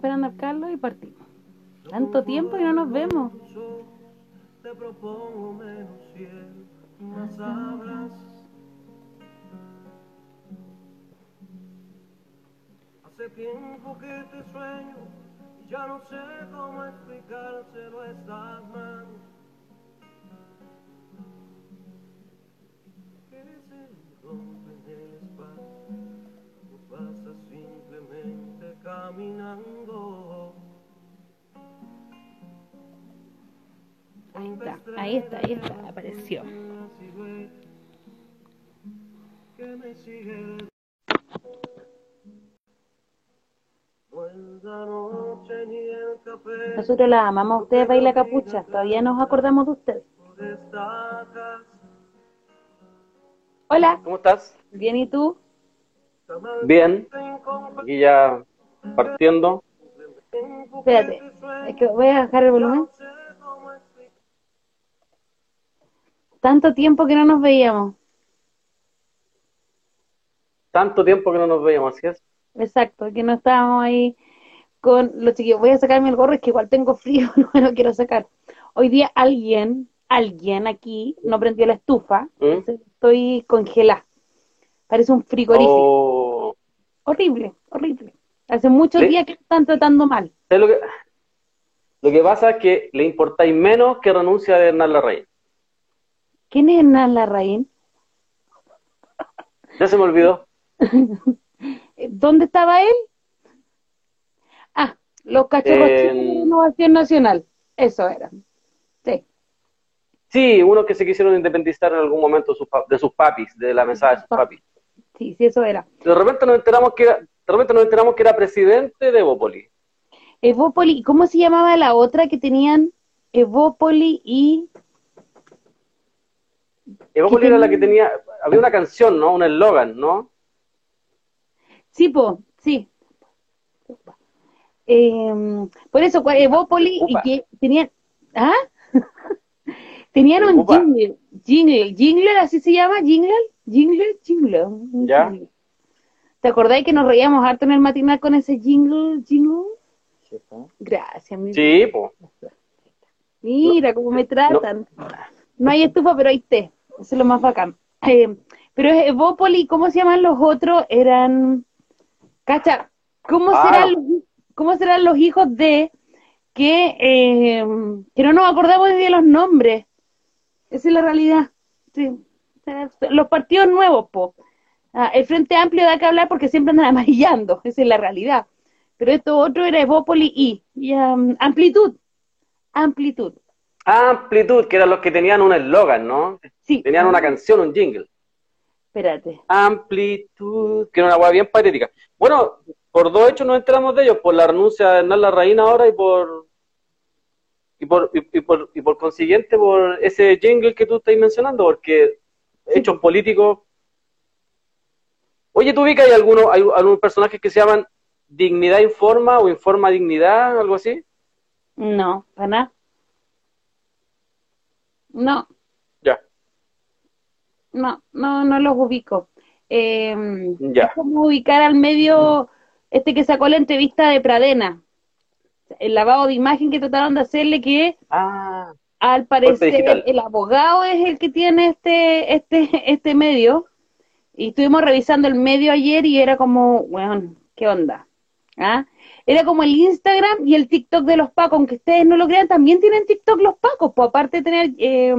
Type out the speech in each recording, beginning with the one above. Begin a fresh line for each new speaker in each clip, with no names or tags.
esperando al Carlos y partimos. Tanto tiempo y no nos vemos.
Te propongo menos cielo, más hablas. Hace tiempo que te sueño y ya no sé cómo explicárselo a estas manos. Que se rompen el espacio, no pasa simplemente caminando.
Ahí está, ahí está, ahí está, apareció. Nosotros la amamos a ustedes, Baila Capucha. Todavía nos acordamos de ustedes. Hola,
¿Cómo estás?
bien, ¿y tú?
Bien. Aquí ya partiendo.
Espérate, es que voy a bajar el volumen. Tanto tiempo que no nos veíamos.
Tanto tiempo que no nos veíamos, ¿así es?
Exacto, que no estábamos ahí con los chiquillos. Voy a sacarme el gorro, es que igual tengo frío, no me lo quiero sacar. Hoy día alguien, alguien aquí no prendió la estufa,
¿Mm?
entonces estoy congelada. Parece un frigorífico.
Oh,
Horrible, horrible. Hace muchos
Sí.
días que están tratando mal.
¿sabes lo que, lo que pasa es que le importáis menos que renuncia de Hernán Larraín.
¿Quién es Hernán Larraín?
Ya se me olvidó.
¿Dónde estaba él? Ah, los cachorros chicos de Innovación Nacional. Eso era. Sí.
Sí, unos que se quisieron independizar en algún momento de sus papis, de la mesada de sus papis.
Sí, sí, eso era.
De repente nos enteramos que era, de repente nos enteramos que era presidente de Evópoli.
Evópoli, ¿cómo se llamaba la otra que tenían? Evópoli y...
Evópoli era la que tenía, había una canción, ¿no? Un eslogan, ¿no?
Sí, po, sí. Eh, por eso, Evópoli y que tenían... ¿Ah? tenían un
Upa.
jingle, jingle, jingle, así se llama, jingle, jingle, jingle.
Ya.
jingle. ¿Te acordáis que nos reíamos harto en el matinal con ese jingle, jingle? Gracias, mi
Sí, pues.
Mira cómo me tratan. No, hay estufa, pero hay té. Eso es lo más bacán. Eh, pero es Evópoli, ¿cómo se llaman los otros? Eran. Cacha, ¿cómo
Ah.
serán los, cómo serán los hijos de que, eh, que no nos acordamos de los nombres? Esa es la realidad. Sí. Los partidos nuevos, po. Ah, el Frente Amplio da que hablar porque siempre andan amarillando, esa es la realidad. Pero esto otro era Evópoli y, y, um, Amplitud. Amplitud.
Amplitud, que eran los que tenían un eslogan, ¿no?
Sí.
Tenían una canción, un jingle.
Espérate.
Amplitud, que era una hueá bien patética. Bueno, por dos hechos nos enteramos de ellos, por la renuncia de Hernán Larraín ahora y por y por, y, y por y por consiguiente por ese jingle que tú estás mencionando, porque hechos políticos. Oye, ¿tú ubicas hay algunos, hay algunos personajes que se llaman Dignidad Informa o Informa Dignidad, algo así?
No, para nada. No,
Ya,
no, no, no los ubico. Eh,
ya.
Es como ubicar al medio este que sacó la entrevista de Pradena. El lavado de imagen que trataron de hacerle que
Ah,
al parecer el abogado es el que tiene este, este, este medio. Y estuvimos revisando el medio ayer y era como, bueno, ¿qué onda? ¿Ah? Era como el Instagram y el TikTok de los Pacos, aunque ustedes no lo crean, también tienen TikTok los Pacos, pues aparte de tener eh,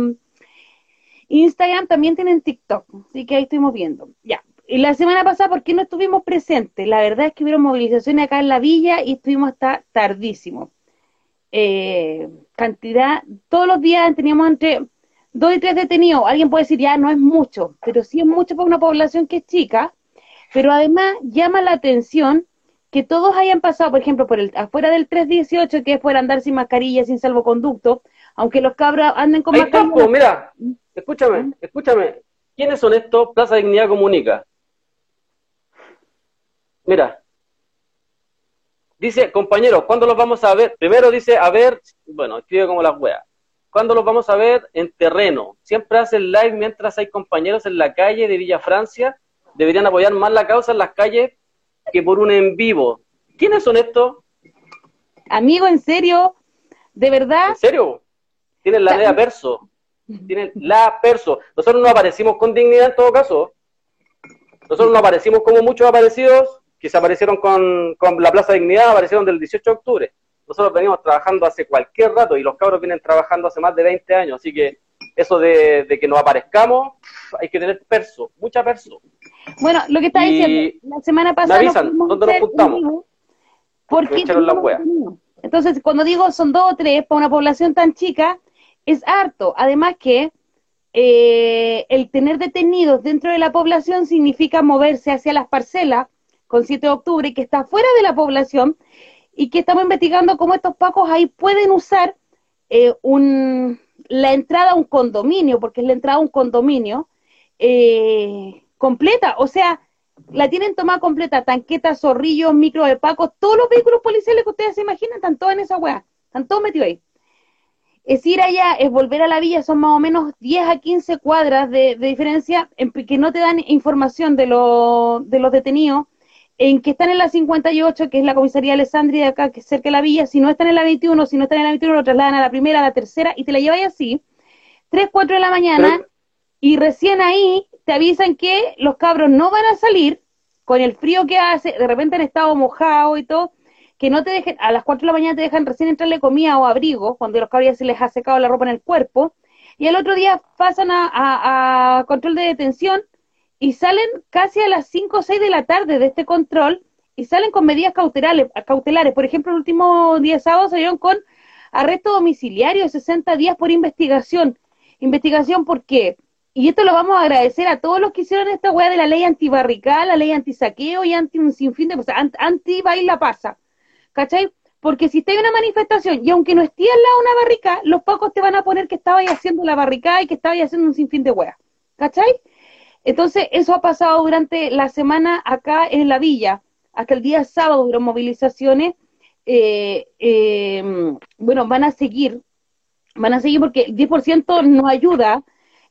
Instagram, también tienen TikTok, así que ahí estuvimos viendo. Ya, y la semana pasada, ¿por qué no estuvimos presentes? La verdad es que hubieron movilizaciones acá en la villa y estuvimos hasta tardísimo. Eh, cantidad, todos los días teníamos entre dos y tres detenidos. Alguien puede decir, ya no es mucho, pero sí es mucho para una población que es chica, pero además llama la atención que todos hayan pasado, por ejemplo, por el afuera del 318, que es por andar sin mascarilla, sin salvoconducto, aunque los cabros anden con
Ahí
mascarilla.
po, mira, escúchame, escúchame. ¿Quiénes son estos? Plaza Dignidad Comunica. Mira. Dice, compañeros, ¿cuándo los vamos a ver? Primero dice, a ver, bueno, escribe como las weas. ¿Cuándo los vamos a ver? En terreno. Siempre hacen live mientras hay compañeros en la calle de Villa Francia. Deberían apoyar más la causa en las calles que por un en vivo. ¿Quiénes son estos?
amigo, en serio, de verdad.
¿En serio? Tienen la lea perso. Tienen la perso. Nosotros no aparecimos con dignidad en todo caso. Nosotros no aparecimos como muchos aparecidos que se aparecieron con, con la Plaza de Dignidad, aparecieron del 18 de octubre. Nosotros venimos trabajando hace cualquier rato y los cabros vienen trabajando hace más de 20 años. Así que eso de, de que nos aparezcamos, hay que tener perso, mucha perso.
Bueno, lo que está
Y
diciendo, la semana
me
pasada.
avisan,
fuimos
¿dónde nos juntamos?
Porque
Me.
Entonces, cuando digo son dos o tres para una población tan chica, es harto. Además que eh, el tener detenidos dentro de la población significa moverse hacia las parcelas con 7 de octubre, que está fuera de la población, y que estamos investigando cómo estos pacos ahí pueden usar eh, un, la entrada a un condominio, porque es la entrada a un condominio, eh, completa. O sea, la tienen tomada completa, tanquetas, zorrillos, micro de pacos, todos los vehículos policiales que ustedes se imaginan están todos en esa weá, están todos metidos ahí. Es ir allá, es volver a la villa, son más o menos 10 a 15 cuadras de, diferencia en que no te dan información de, lo- de los detenidos, en que están en la 58, que es la comisaría Alessandria de acá, que es cerca de la villa, si no están en la 21, si no están en la 21, lo trasladan a la primera, a la tercera, y te la lleváis así, 3, 4 de la mañana,
Pero-
y recién ahí te avisan que los cabros no van a salir con el frío que hace, de repente han estado mojados y todo, que no te dejen, a las 4 de la mañana te dejan recién entrarle comida o abrigo, cuando los cabros ya se les ha secado la ropa en el cuerpo, y al otro día pasan a, a- a control de detención y salen casi a las 5 o 6 de la tarde de este control y salen con medidas cautelares. cautelares. Por ejemplo, el último día sábado salieron con arresto domiciliario de 60 días por investigación. ¿Investigación por qué? Y esto lo vamos a agradecer a todos los que hicieron esta weá de la ley antibarrical, la ley antisaqueo y anti un sinfín de cosas, an- anti baila pasa. ¿Cachai? Porque si está en una manifestación y aunque no esté al lado una barricada, los pocos te van a poner que estabais haciendo la barricada y que estabais haciendo un sinfín de weas. ¿Cachai? Entonces, eso ha pasado durante la semana acá en la villa. Hasta el día sábado hubieron movilizaciones. Eh, eh, bueno, van a seguir, van a seguir porque el 10% no ayuda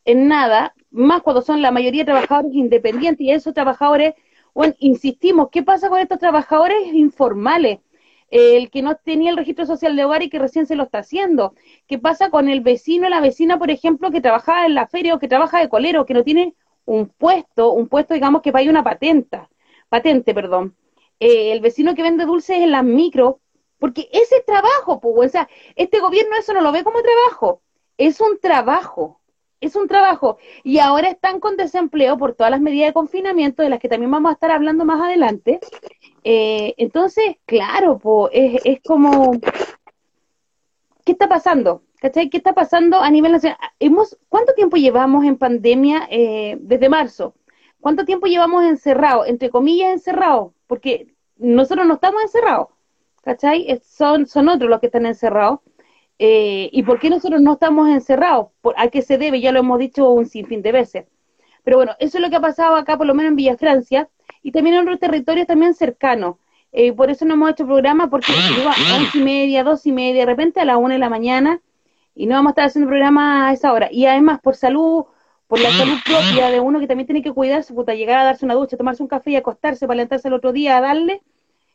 en nada, más cuando son la mayoría de trabajadores independientes y esos trabajadores, bueno, insistimos, ¿qué pasa con estos trabajadores informales? El que no tenía el registro social de hogar y que recién se lo está haciendo. ¿Qué pasa con el vecino, la vecina, por ejemplo, que trabaja en la feria o que trabaja de colero, que no tiene un puesto, un puesto, digamos, que pague una patenta, patente, perdón. Eh, el vecino que vende dulces en las micro, porque ese es trabajo, pues, o sea, este gobierno eso no lo ve como trabajo, es un trabajo, es un trabajo. Y ahora están con desempleo por todas las medidas de confinamiento, de las que también vamos a estar hablando más adelante. Eh, entonces, claro, pues, es, es como, ¿qué está pasando? ¿Cachai? ¿Qué está pasando a nivel nacional? Hemos, ¿Cuánto tiempo llevamos en pandemia eh, desde marzo? ¿Cuánto tiempo llevamos encerrados? Entre comillas, encerrados, porque nosotros no estamos encerrados, ¿cachai? Es- Son, son otros los que están encerrados. Eh, ¿Y por qué nosotros no estamos encerrados? ¿Por, ¿A qué se debe? Ya lo hemos dicho un sinfín de veces. Pero bueno, eso es lo que ha pasado acá, por lo menos en Villa Francia, y también en otros territorios también cercanos. Eh, por eso no hemos hecho programa, porque a once y media, dos y media, de repente a las una de la mañana, y no vamos a estar haciendo programa a esa hora. Y además, por salud, por la salud propia de uno que también tiene que cuidarse, puta, llegar a darse una ducha, tomarse un café y acostarse para levantarse el otro día a darle,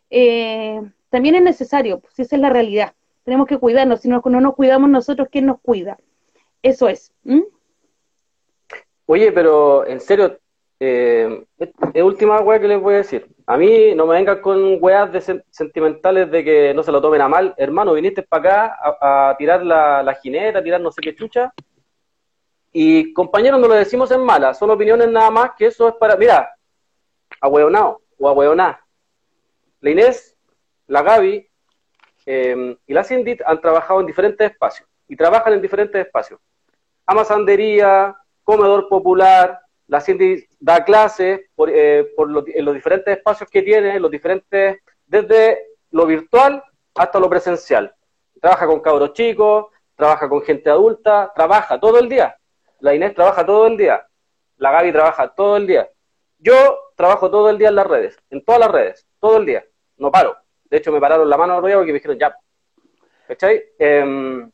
eh, también es necesario, si esa es la realidad. Tenemos que cuidarnos, si no, no nos cuidamos nosotros, ¿quién nos cuida? Eso es. ¿m?
Oye, pero en serio, eh, es, última weá que les voy a decir. A mí no me vengan con weas de sen- sentimentales de que no se lo tomen a mal. Hermano, viniste para acá a, a tirar la, jineta, a tirar no sé qué chucha. Y compañeros, no lo decimos en mala, son opiniones nada más que eso es para, mira, ahueonao o ahueoná. La Inés, la Gaby eh, y la Cindy han trabajado en diferentes espacios y trabajan en diferentes espacios. Amasandería, comedor popular, la Cindy da clases por, eh, por los- en los diferentes espacios que tiene, en los diferentes, desde lo virtual hasta lo presencial. Trabaja con cabros chicos, trabaja con gente adulta, trabaja todo el día. La Inés trabaja todo el día, la Gaby trabaja todo el día. Yo trabajo todo el día en las redes, en todas las redes, todo el día, no paro. De hecho, me pararon la mano rollo porque me dijeron ya. ¿Cachai? Em,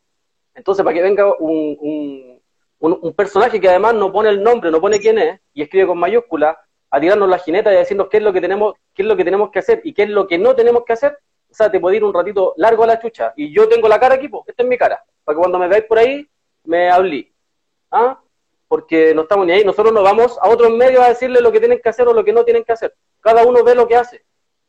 entonces, para que venga un, un, un- personaje que además no pone el nombre, no pone quién es, y escribe con mayúscula, a tirarnos la jineta y a decirnos qué es lo que tenemos, qué es lo que tenemos que hacer y qué es lo que no tenemos que hacer, o sea, te puede ir un ratito largo a la chucha. Y yo tengo la cara aquí, esta es mi cara. Para que cuando me veáis por ahí, me hablé. ¿Ah? Porque no estamos ni ahí. Nosotros no vamos a otros medios a decirle lo que tienen que hacer o lo que no tienen que hacer. Cada uno ve lo que hace.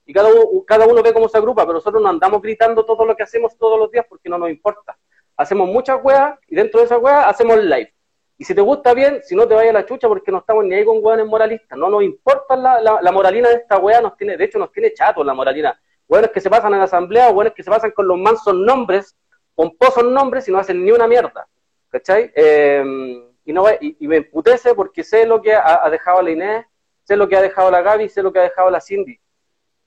Y cada uno, cada uno ve cómo se agrupa, pero nosotros no andamos gritando todo lo que hacemos todos los días porque no nos importa. Hacemos muchas weas y dentro de esas weas hacemos live. Y si te gusta bien, si no te vayas a la chucha porque no estamos ni ahí con weones moralistas. No nos importa la, la, moralina de esta wea, nos tiene, de hecho nos tiene chato la moralina. Weones que se pasan en la asamblea, weones que se pasan con los mansos nombres, pomposos nombres y no hacen ni una mierda. ¿Cachai? Eh, y, no, y, me emputece porque sé lo que ha, dejado la Inés, sé lo que ha dejado la Gaby, sé lo que ha dejado la Cindy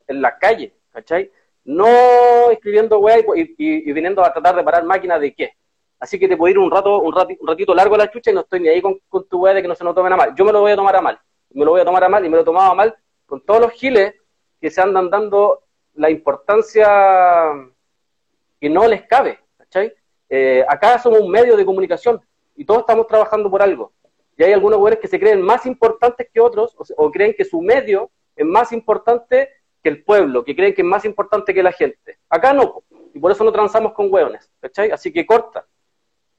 en la calle, ¿cachai? No escribiendo weá y, y, viniendo a tratar de parar máquinas de qué. Así que te puedo ir un rato, un ratito, largo a la chucha y no estoy ni ahí con, tu weá de que no se nos tomen a mal. Yo me lo voy a tomar a mal. Me lo voy a tomar a mal y me lo he tomado a mal con todos los giles que se andan dando la importancia que no les cabe, ¿cachai? Eh, acá somos un medio de comunicación y todos estamos trabajando por algo. Y hay algunos güeyes que se creen más importantes que otros o, creen que su medio es más importante que el pueblo, que creen que es más importante que la gente. Acá no, y por eso no transamos con hueones, ¿cachai? Así que corta.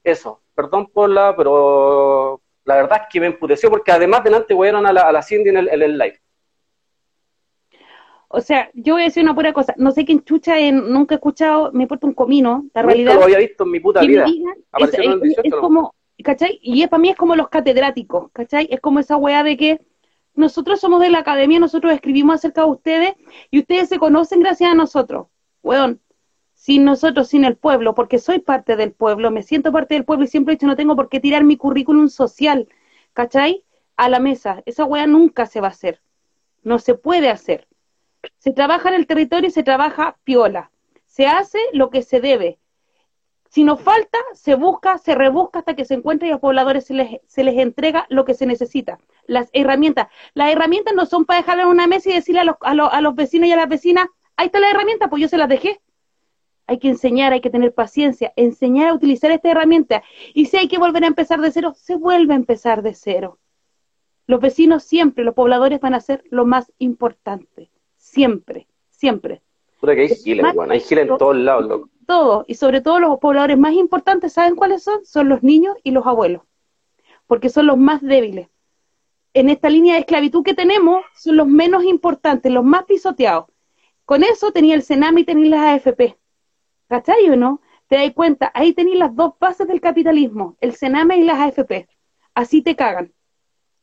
Eso, perdón por la, pero la verdad es que me emputeció porque además delante huearon a la, a la Cindy en el, el live.
O sea, yo voy a decir una pura cosa. No sé quién chucha, en, nunca he escuchado, me puesto un comino, la realidad.
lo había visto en mi puta vida.
es, como, ¿cachai? Y para mí es como los catedráticos, ¿cachai? Es como esa weá de que nosotros somos de la academia, nosotros escribimos acerca de ustedes y ustedes se conocen gracias a nosotros. Weón, sin nosotros, sin el pueblo, porque soy parte del pueblo, me siento parte del pueblo y siempre he dicho no tengo por qué tirar mi currículum social, ¿cachai? A la mesa. Esa weá nunca se va a hacer. No se puede hacer. Se trabaja en el territorio y se trabaja piola. Se hace lo que se debe. Si nos falta, se busca, se rebusca hasta que se encuentre y a los pobladores se les, se les entrega lo que se necesita, las herramientas. Las herramientas no son para dejarlas en una mesa y decirle a los, a, los, a los vecinos y a las vecinas, ahí está la herramienta, pues yo se las dejé. Hay que enseñar, hay que tener paciencia, enseñar a utilizar esta herramienta. Y si hay que volver a empezar de cero, se vuelve a empezar de cero. Los vecinos siempre, los pobladores van a ser lo más importante. Siempre, siempre.
que hay giles, hay giles en todos lados, loco
todos, y sobre todo los pobladores más importantes, ¿saben cuáles son? Son los niños y los abuelos, porque son los más débiles. En esta línea de esclavitud que tenemos, son los menos importantes, los más pisoteados. Con eso tenía el Senam y tenía las AFP. ¿Cachai o no? Te das cuenta, ahí tenéis las dos bases del capitalismo, el Sename y las AFP. Así te cagan.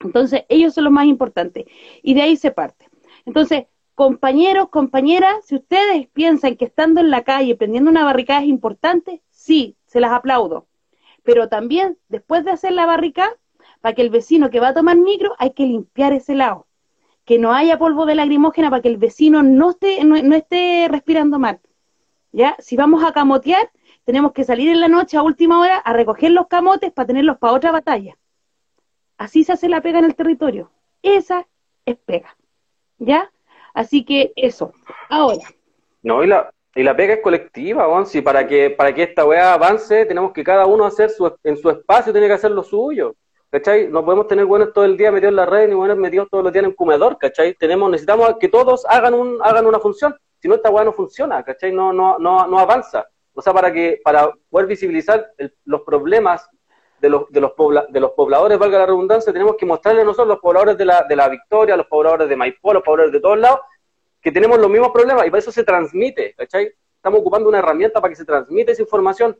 Entonces, ellos son los más importantes. Y de ahí se parte. Entonces, Compañeros, compañeras, si ustedes piensan que estando en la calle prendiendo una barricada es importante, sí, se las aplaudo. Pero también, después de hacer la barricada, para que el vecino que va a tomar micro, hay que limpiar ese lado. Que no haya polvo de lagrimógena para que el vecino no esté, no, esté respirando mal. ¿Ya? Si vamos a camotear, tenemos que salir en la noche a última hora a recoger los camotes para tenerlos para otra batalla. Así se hace la pega en el territorio. Esa es pega. ¿Ya? Así que eso. Ahora.
No, y la, y la pega es colectiva, Onsi. Para que, para que esta weá avance, tenemos que cada uno hacer su, en su espacio, tiene que hacer lo suyo. ¿Cachai? No podemos tener buenos todo el día metidos en la red, ni buenos metidos todos los días en un comedor, ¿cachai? Tenemos, necesitamos que todos hagan un, hagan una función. Si no, esta weá no funciona, ¿cachai? No, no, no, avanza. O sea, para que, para poder visibilizar los problemas de los, de, los de los pobladores, valga la redundancia, tenemos que mostrarle a nosotros, los pobladores de la, de la Victoria, los pobladores de Maipó, los pobladores de todos lados, que tenemos los mismos problemas y para eso se transmite, ¿cachai? Estamos ocupando una herramienta para que se transmite esa información.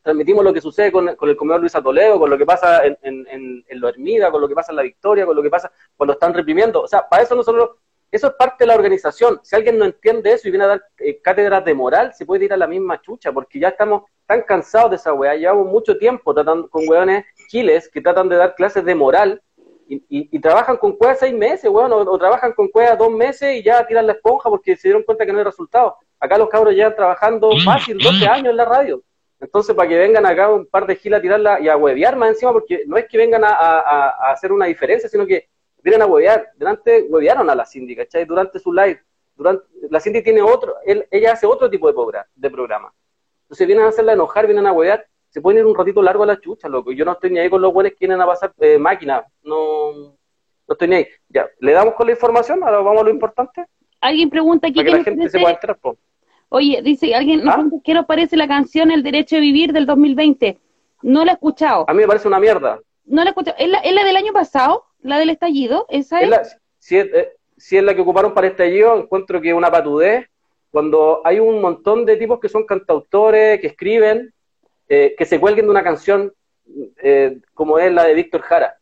Transmitimos lo que sucede con, el comedor Luis Toledo, con lo que pasa en, en, en, Lo Hermida, con lo que pasa en La Victoria, con lo que pasa cuando están reprimiendo. O sea, para eso nosotros eso es parte de la organización. Si alguien no entiende eso y viene a dar eh, cátedras de moral, se puede ir a la misma chucha, porque ya estamos tan cansados de esa weá. Llevamos mucho tiempo tratando con weones chiles que tratan de dar clases de moral y, y, trabajan con cuevas seis meses, weón, o, trabajan con cuevas dos meses y ya tiran la esponja porque se dieron cuenta que no hay resultado. Acá los cabros llevan trabajando fácil 12 años en la radio. Entonces, para que vengan acá un par de gilas a tirarla y a huevear más encima, porque no es que vengan a, a, a hacer una diferencia, sino que vienen a huevear. Delante huevearon a la Cindy, ¿cachai? Durante su live. Durante, la Cindy tiene otro, él, ella hace otro tipo de, programa, de programa. Entonces vienen a hacerla enojar, vienen a huevear. Se pueden ir un ratito largo a la chucha, loco. Yo no estoy ni ahí con los buenos que vienen a pasar eh, máquina. No, no estoy ni ahí. Ya, ¿le damos con la información? Ahora vamos a lo importante.
Alguien pregunta aquí.
Para que la gente se pueda entrar,
Oye, dice alguien,
¿Ah?
¿qué nos parece la canción El Derecho de Vivir del 2020? No la he escuchado.
A mí me parece una mierda.
No la he escuchado. ¿Es la, es la del año pasado? ¿La del estallido? ¿Esa es?
Es la- si, es, eh, si es la que ocuparon para este estallido, encuentro que es una patudez. Cuando hay un montón de tipos que son cantautores, que escriben, eh, que se cuelguen de una canción eh, como es la de Víctor Jara.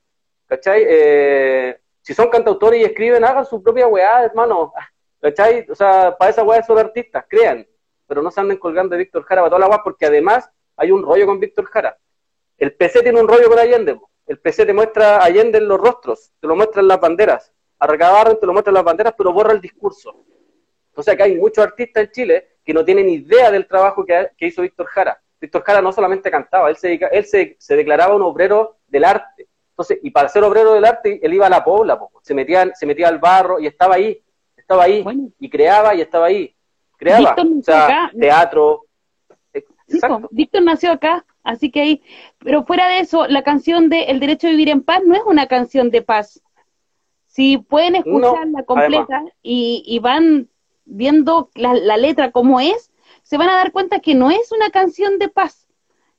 ¿Cachai? Eh, si son cantautores y escriben, hagan su propia weá, hermano. ¿Cachai? O sea, para esa weá son artistas, crean. Pero no se anden colgando de Víctor Jara para toda la weá, porque además hay un rollo con Víctor Jara. El PC tiene un rollo con Allende. po. El PC te muestra Allende en los rostros, te lo muestra en las banderas. A Recabarren te lo muestra en las banderas, pero borra el discurso. Entonces acá hay muchos artistas en Chile que no tienen idea del trabajo que, que hizo Víctor Jara. Víctor Jara no solamente cantaba, él, se, dedica- él se, se declaraba un obrero del arte. Entonces, y para ser obrero del arte, él iba a la pobla, po. se metía, se metía al barro y estaba ahí, estaba ahí,
Bueno.
y creaba y estaba ahí. Creaba,
Víctor
o sea,
acá-
teatro. Exacto.
Víctor nació acá, así que ahí. Pero fuera de eso, la canción de El Derecho a Vivir en Paz no es una canción de paz. Si pueden escucharla completa y, y van viendo la, la letra como es, se van a dar cuenta que no es una canción de paz.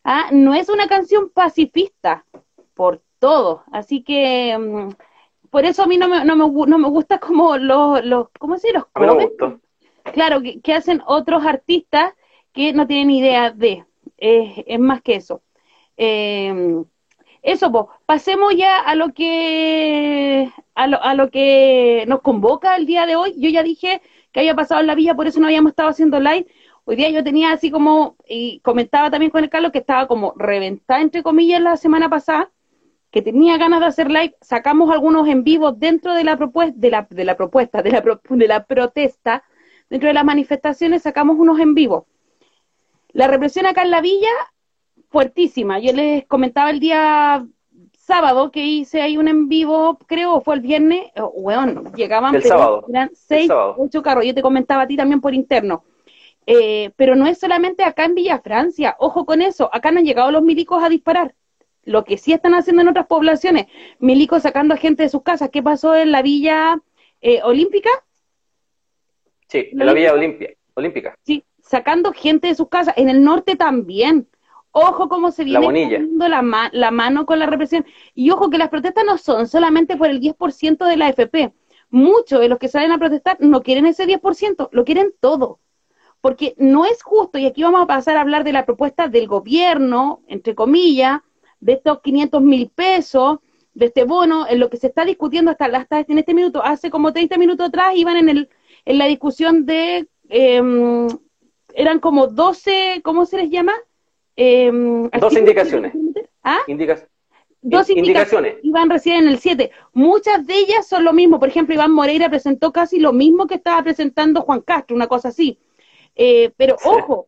¿ah? No es una canción pacifista, por todo. Así que. mm, por eso a mí no me, no me, no me gusta como los, los ¿cómo se? Los claro, que, que hacen otros artistas que no tienen idea de. Es más que eso. Eh, eso, pues, pasemos ya a lo que a lo, a lo que nos convoca el día de hoy. Yo ya dije que había pasado en la villa, por eso no habíamos estado haciendo live. Hoy día yo tenía así como, y comentaba también con el Carlos que estaba como reventada, entre comillas, la semana pasada, que tenía ganas de hacer live. Sacamos algunos en vivo dentro de la propuesta, de la, de la propuesta, de la, de la protesta, dentro de las manifestaciones sacamos unos en vivo. La represión acá en la villa, fuertísima. Yo les comentaba el día sábado que hice ahí un en vivo, creo, fue el viernes, oh, weón, llegaban
El
pero
sábado.
eran seis,
sábado.
ocho carros. Yo te comentaba a ti también por interno. Eh, pero no es solamente acá en Villa Francia, ojo con eso, acá no han llegado los milicos a disparar. Lo que sí están haciendo en otras poblaciones, milicos sacando a gente de sus casas. ¿Qué pasó en la Villa eh, Olímpica?
Sí, en
¿La
la Villa
Olímpica?
Olímpica.
Sí, sacando gente de sus casas. En el norte también. Ojo cómo se viene la, ma- la mano con la represión. Y ojo que las protestas no son solamente por el 10% de la AFP. Muchos de los que salen a protestar no quieren ese 10%, lo quieren todo. Porque no es justo, y aquí vamos a pasar a hablar de la propuesta del gobierno, entre comillas, de estos 500 mil pesos, de este bono, en lo que se está discutiendo hasta, hasta en este minuto. Hace como 30 minutos atrás iban en, el, en la discusión de, em, eran como 12, ¿cómo se les llama? Em, artículos
indicaciones.
¿Ah?
Indicas,
Dos
in-
indicaciones. Iván recién en el 7. Muchas de ellas son lo mismo. Por ejemplo, Iván Moreira presentó casi lo mismo que estaba presentando Juan Castro, una cosa así. Eh, pero ojo,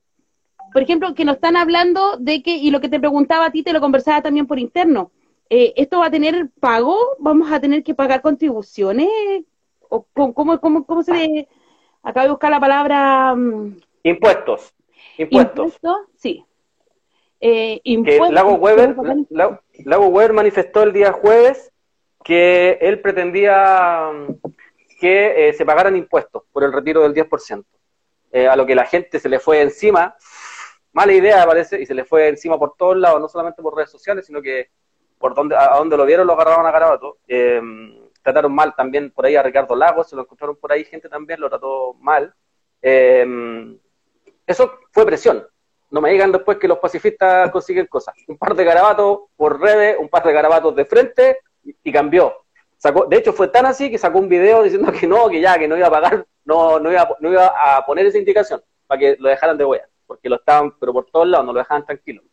por ejemplo, que nos están hablando de que, y lo que te preguntaba a ti, te lo conversaba también por interno, eh, ¿esto va a tener pago? ¿Vamos a tener que pagar contribuciones? ¿O cómo, cómo, cómo, cómo se le... Acabo de buscar la palabra... mm,
impuestos. Impuestos.
¿Impuesto? Sí. Eh,
que
impuestos.
Lago Weber, Lago, Lago Weber manifestó el día jueves que él pretendía mm, que eh, se pagaran impuestos por el retiro del 10%, eh, a lo que la gente se le fue encima, mala idea parece, y se le fue encima por todos lados, no solamente por redes sociales, sino que por donde, a donde lo vieron lo agarraron a Garabato. Eh, trataron mal también por ahí a Ricardo Lagos, se lo encontraron por ahí, gente también lo trató mal. Eh, eso fue presión. No me digan después que los pacifistas consiguen cosas. Un par de garabatos por redes, un par de garabatos de frente y, cambió. Sacó, de hecho, fue tan así que sacó un video diciendo que no, que ya, que no iba a pagar, no, no, iba, no iba a poner esa indicación para que lo dejaran de huella, porque lo estaban, pero por todos lados, no lo dejaban tranquilo.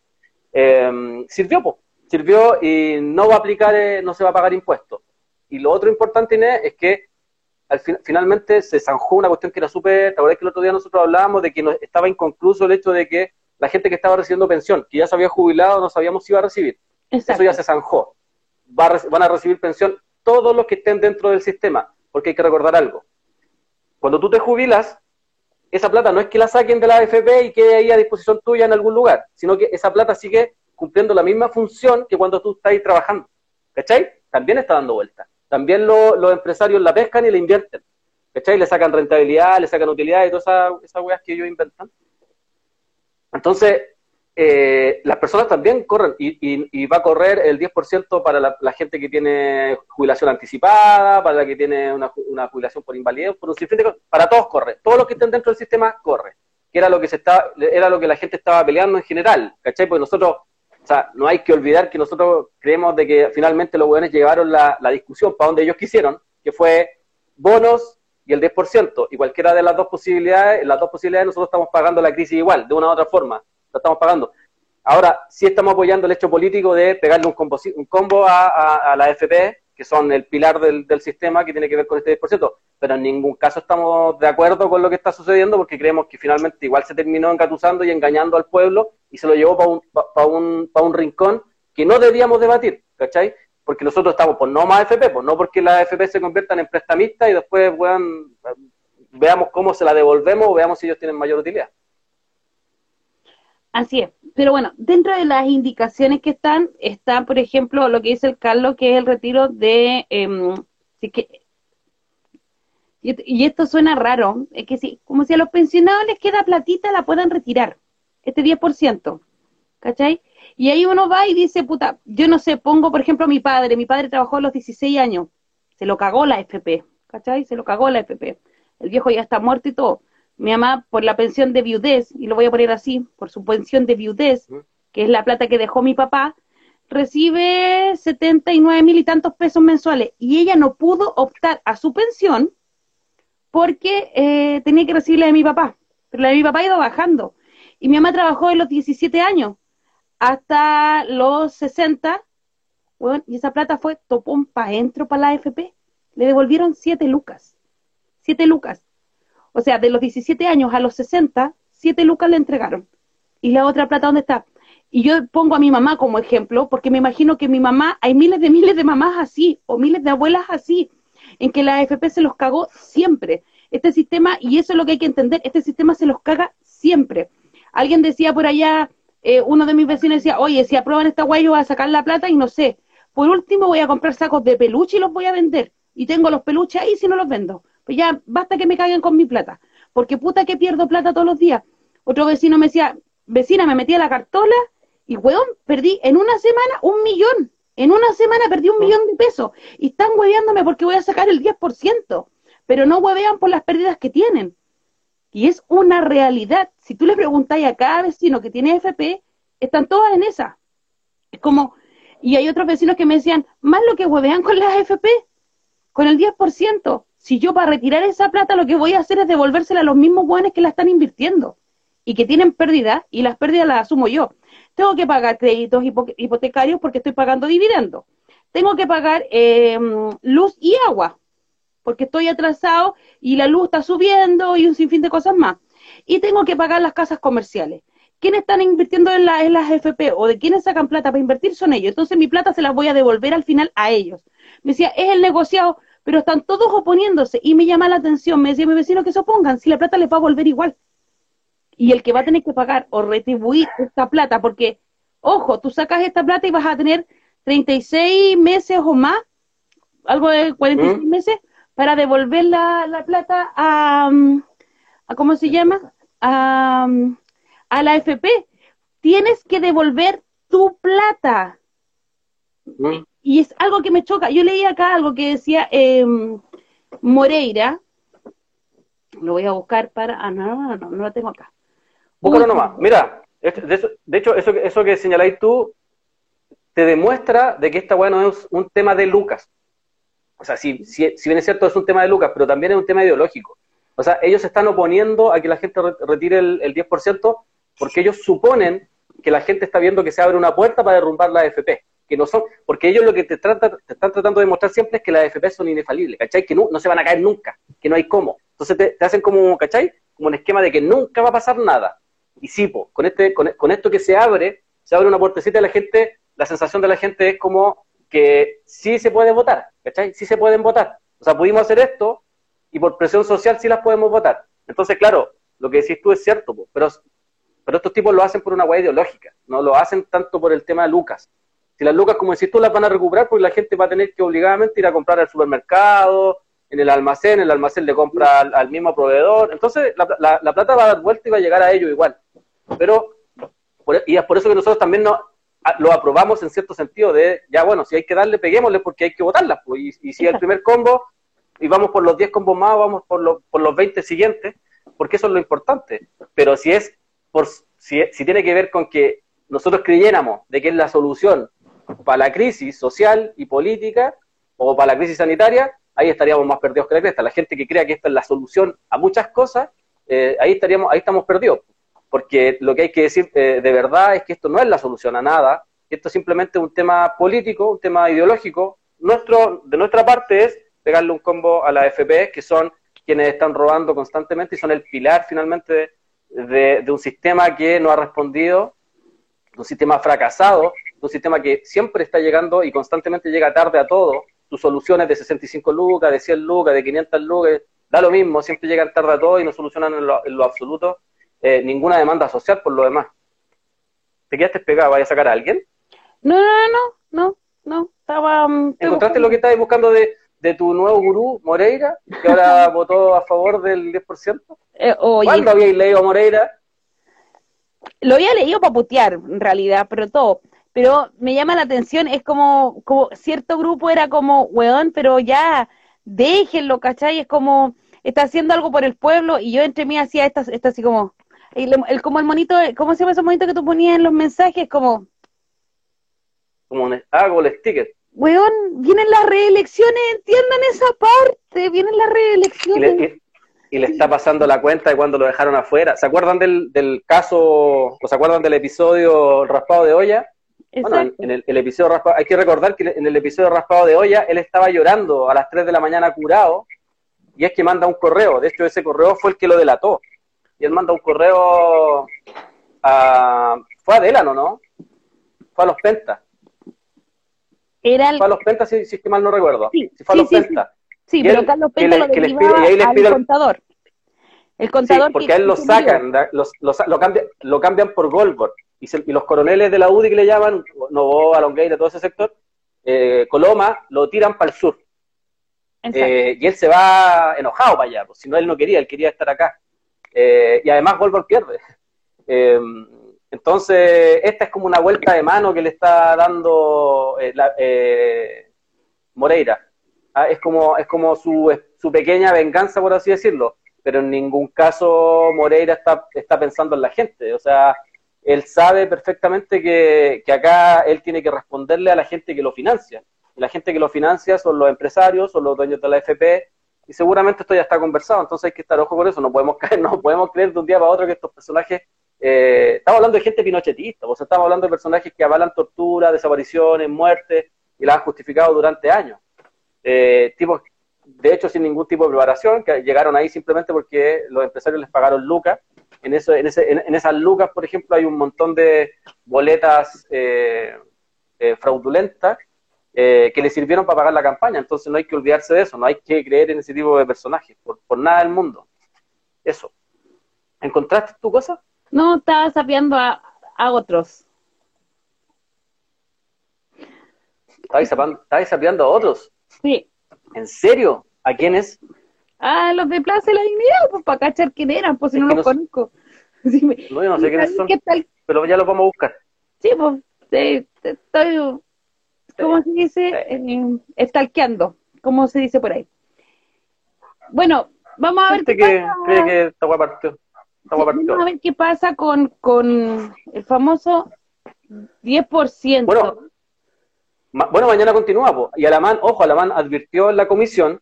Eh, sirvió, pues, sirvió y no va a aplicar, eh, no se va a pagar impuestos. Y lo otro importante, Inés, es que al fin, finalmente se zanjó una cuestión que era súper, ¿te acuerdas que el otro día nosotros hablábamos de que no, estaba inconcluso el hecho de que la gente que estaba recibiendo pensión, que ya se había jubilado, no sabíamos si iba a recibir?
Exacto.
Eso ya se zanjó. Va a, van a recibir pensión todos los que estén dentro del sistema, porque hay que recordar algo. Cuando tú te jubilas, esa plata no es que la saquen de la AFP y quede ahí a disposición tuya en algún lugar, sino que esa plata sigue cumpliendo la misma función que cuando tú estás ahí trabajando. ¿Cachai? También está dando vuelta. También lo, los empresarios la pescan y la invierten. ¿cachai? Le sacan rentabilidad, le sacan utilidad y todas esas, esas weas que ellos inventan. Entonces, eh, las personas también corren y, va a correr el 10% para la, gente que tiene jubilación anticipada, para la que tiene una, jubilación por invalidez, por un para todos corre, todos los que estén dentro del sistema corre, que era lo que se está, era lo que la gente estaba peleando en general, ¿cachai? Porque nosotros, o sea, no hay que olvidar que nosotros creemos de que finalmente los buenos llevaron la, la discusión para donde ellos quisieron, que fue bonos y el 10%, y cualquiera de las dos posibilidades, las dos posibilidades nosotros estamos pagando la crisis igual, de una u otra forma lo estamos pagando. Ahora, sí estamos apoyando el hecho político de pegarle un combo, un combo a, la FP, que son el pilar del, sistema que tiene que ver con este 10%, pero en ningún caso estamos de acuerdo con lo que está sucediendo porque creemos que finalmente igual se terminó engatusando y engañando al pueblo y se lo llevó para un, para un, un rincón que no debíamos debatir, ¿cachai? Porque nosotros estamos por no más FP, pues no porque las FP se conviertan en prestamistas y después veamos cómo se la devolvemos o veamos si ellos tienen mayor utilidad.
Así es. Pero bueno, dentro de las indicaciones que están, está, por ejemplo, lo que dice el Carlos, que es el retiro de... Eh, que, y, esto suena raro, es que si, como si a los pensionados les queda platita, la puedan retirar, este 10%, ¿cachai? Y ahí uno va y dice, puta, yo no sé, pongo, por ejemplo, mi padre, mi padre trabajó a los 16 años, se lo cagó la FP, ¿cachai? Se lo cagó la FP. El viejo ya está muerto y todo mi mamá por la pensión de viudez, y lo voy a poner así, por su pensión de viudez, que es la plata que dejó mi papá, recibe 79 mil y tantos pesos mensuales y ella no pudo optar a su pensión porque eh, tenía que recibir la de mi papá, pero la de mi papá ha ido bajando. Y mi mamá trabajó de los 17 años hasta los 60, y esa plata fue topón para entro para la AFP. Le devolvieron 7 lucas. 7 lucas. O sea, de los 17 años a los 60, 7 lucas le entregaron. ¿Y la otra plata dónde está? Y yo pongo a mi mamá como ejemplo, porque me imagino que mi mamá, hay miles de miles de mamás así, o miles de abuelas así, en que la AFP se los cagó siempre. Este sistema, y eso es lo que hay que entender, este sistema se los caga siempre. Alguien decía por allá, eh, uno de mis vecinos decía, oye, si aprueban esta guay yo voy a sacar la plata y no sé. Por último voy a comprar sacos de peluche y los voy a vender. Y tengo los peluches ahí si no los vendo. Pues ya basta que me caguen con mi plata, porque puta que pierdo plata todos los días. Otro vecino me decía, vecina, me metí a la cartola y, weón, perdí en una semana un millón. En una semana perdí un millón de pesos y están hueveándome porque voy a sacar el 10%, pero no huevean por las pérdidas que tienen. Y es una realidad. Si tú le preguntáis a cada vecino que tiene FP, están todas en esa. Es como, y hay otros vecinos que me decían, más lo que huevean con las FP, con el 10% si yo para retirar esa plata lo que voy a hacer es devolvérsela a los mismos buenos que la están invirtiendo y que tienen pérdidas y las pérdidas las asumo yo. Tengo que pagar créditos hipotecarios porque estoy pagando dividendos. Tengo que pagar em, luz y agua porque estoy atrasado y la luz está subiendo y un sinfín de cosas más. Y tengo que pagar las casas comerciales. ¿Quiénes están invirtiendo en, en las FP o de quiénes sacan plata para invertir son ellos? Entonces mi plata se las voy a devolver al final a ellos. Me decía, es el negociado pero están todos oponiéndose y me llama la atención, me decía mi vecino que se opongan, si la plata les va a volver igual. Y el que va a tener que pagar o retribuir esta plata, porque, ojo, tú sacas esta plata y vas a tener 36 meses o más, algo de 46 meses, para devolver la, la plata a, a, ¿cómo se llama? A, a la FP. Tienes que devolver tu plata y es algo que me choca. Yo leí acá algo que decía eh, Moreira, lo voy a buscar para, ah, no, no, no, no, lo tengo acá.
Búscalo nomás, mira, de, hecho, eso, eso que señaláis tú te demuestra de que esta bueno es un tema de Lucas. O sea, si, si, si bien es cierto, es un tema de Lucas, pero también es un tema ideológico. O sea, ellos se están oponiendo a que la gente retire el, el 10% porque ellos suponen que la gente está viendo que se abre una puerta para derrumbar la AFP que no son, porque ellos lo que te, trata, te están tratando de mostrar siempre es que las FP son inefalibles, ¿cachai? Que no, no se van a caer nunca, que no hay cómo. Entonces te, hacen como, ¿cachai? Como un esquema de que nunca va a pasar nada. Y sí, po, con, este, con, esto que se abre, se abre una puertecita y la gente, la sensación de la gente es como que sí se puede votar, ¿cachai? Sí se pueden votar. O sea, pudimos hacer esto y por presión social sí las podemos votar. Entonces, claro, lo que decís tú es cierto, pero, pero estos tipos lo hacen por una huella ideológica, no lo hacen tanto por el tema de Lucas. Si las lucas, como decís tú, las van a recuperar porque la gente va a tener que obligadamente ir a comprar al supermercado, en el almacén, el almacén le compra al, mismo proveedor, entonces la, la, plata va a dar vuelta y va a llegar a ellos igual. Pero, y es por eso que nosotros también no, lo aprobamos en cierto sentido de, ya bueno, si hay que darle, peguémosle porque hay que votarla. Pues, y, y si el primer combo, y vamos por los 10 combos más, vamos por, los por los 20 siguientes, porque eso es lo importante. Pero si es, por, si, si tiene que ver con que nosotros creyéramos de que es la solución para la crisis social y política o para la crisis sanitaria, ahí estaríamos más perdidos que la cresta. La gente que crea que esta es la solución a muchas cosas, eh, ahí estaríamos, ahí estamos perdidos. Porque lo que hay que decir eh, de verdad es que esto no es la solución a nada, esto es simplemente un tema político, un tema ideológico. Nuestro, de nuestra parte es pegarle un combo a la FP, que son quienes están robando constantemente y son el pilar finalmente de, de un sistema que no ha respondido, de un sistema fracasado, un sistema que siempre está llegando y constantemente llega tarde a todo. Tus soluciones de 65 lucas, de 100 lucas, de 500 lucas, da lo mismo, siempre llegan tarde a todo y no solucionan en lo, absoluto eh, ninguna demanda social por lo demás. ¿Te quedaste pegado? ¿Vaya a sacar a alguien?
No, no, no, no, no. Estaba.
Um, ¿Encontraste lo que estabas buscando de, de tu nuevo gurú, Moreira, que ahora votó a favor del 10%? Eh, ¿Cuándo habíais leído a Moreira?
Lo había leído para putear, en realidad, pero todo pero me llama la atención, es como, como cierto grupo era como, weón, pero ya, déjenlo, ¿cachai? Es como, está haciendo algo por el pueblo, y yo entre mí hacía esta, esta así como, el, como el monito, ¿cómo se llama ese monito que tú ponías en los mensajes? Como...
Como un, ah, el sticker.
Weón, vienen las reelecciones, entiendan esa parte, vienen las reelecciones.
Y le, está pasando la cuenta de cuando lo dejaron afuera. ¿Se acuerdan del, del caso, o se acuerdan del episodio raspado de olla? Bueno, en, el, episodio raspado, hay que recordar que en el episodio raspado de olla, él estaba llorando a las 3 de la mañana curado, y es que manda un correo. De hecho, ese correo fue el que lo delató. Y él manda un correo a. Fue a Delano, ¿no? Fue a los Pentas.
Era
Fue a los Pentas, si, es que mal no recuerdo. Sí, fue a los Pentas.
Sí, pero Carlos Penta lo al contador. El contador.
porque a él lo sacan, lo, cambian, lo cambian por Goldberg y, los coroneles de la UDI que le llaman, Novoa, Longueira, todo ese sector, eh, Coloma, lo tiran para el sur. Eh, y él se va enojado para allá, pues, si no él no quería, él quería estar acá. Eh, y además Volver pierde. entonces, esta es como una vuelta de mano que le está dando Moreira. Ah, es como, es como su, su pequeña venganza, por así decirlo. Pero en ningún caso Moreira está, está pensando en la gente. O sea, él sabe perfectamente que, acá él tiene que responderle a la gente que lo financia. Y la gente que lo financia son los empresarios, son los dueños de la FP, y seguramente esto ya está conversado, entonces hay que estar ojo con eso, no podemos caer, no podemos creer de un día para otro que estos personajes, eh, estamos hablando de gente pinochetista, o sea, estamos hablando de personajes que avalan tortura, desapariciones, muertes, y la han justificado durante años. Eh, tipos, de hecho, sin ningún tipo de preparación, que llegaron ahí simplemente porque los empresarios les pagaron lucas en, eso, en, ese, en, esas lucas, por ejemplo, hay un montón de boletas eh, eh, fraudulentas eh, que le sirvieron para pagar la campaña. Entonces no hay que olvidarse de eso, no hay que creer en ese tipo de personajes, por, nada del mundo. Eso. ¿Encontraste tu cosa?
No, estaba sapeando a, a otros.
¿Estabas sapeando a otros?
Sí.
¿En serio? ¿A quiénes?
Ah, los de Plaza de la Dignidad, pues para cachar quién eran, pues si no, los conozco.
no, yo no sé quiénes son, pero ya los vamos a buscar.
Sí, pues estoy, ¿cómo se dice? Eh, estalqueando, ¿cómo se dice por ahí? Bueno, vamos a ver
qué que pasa. cree que.
Vamos a ver qué pasa con, con el famoso 10%.
Bueno, bueno, mañana continúa, pues. y Alamán, ojo, Alamán advirtió en la comisión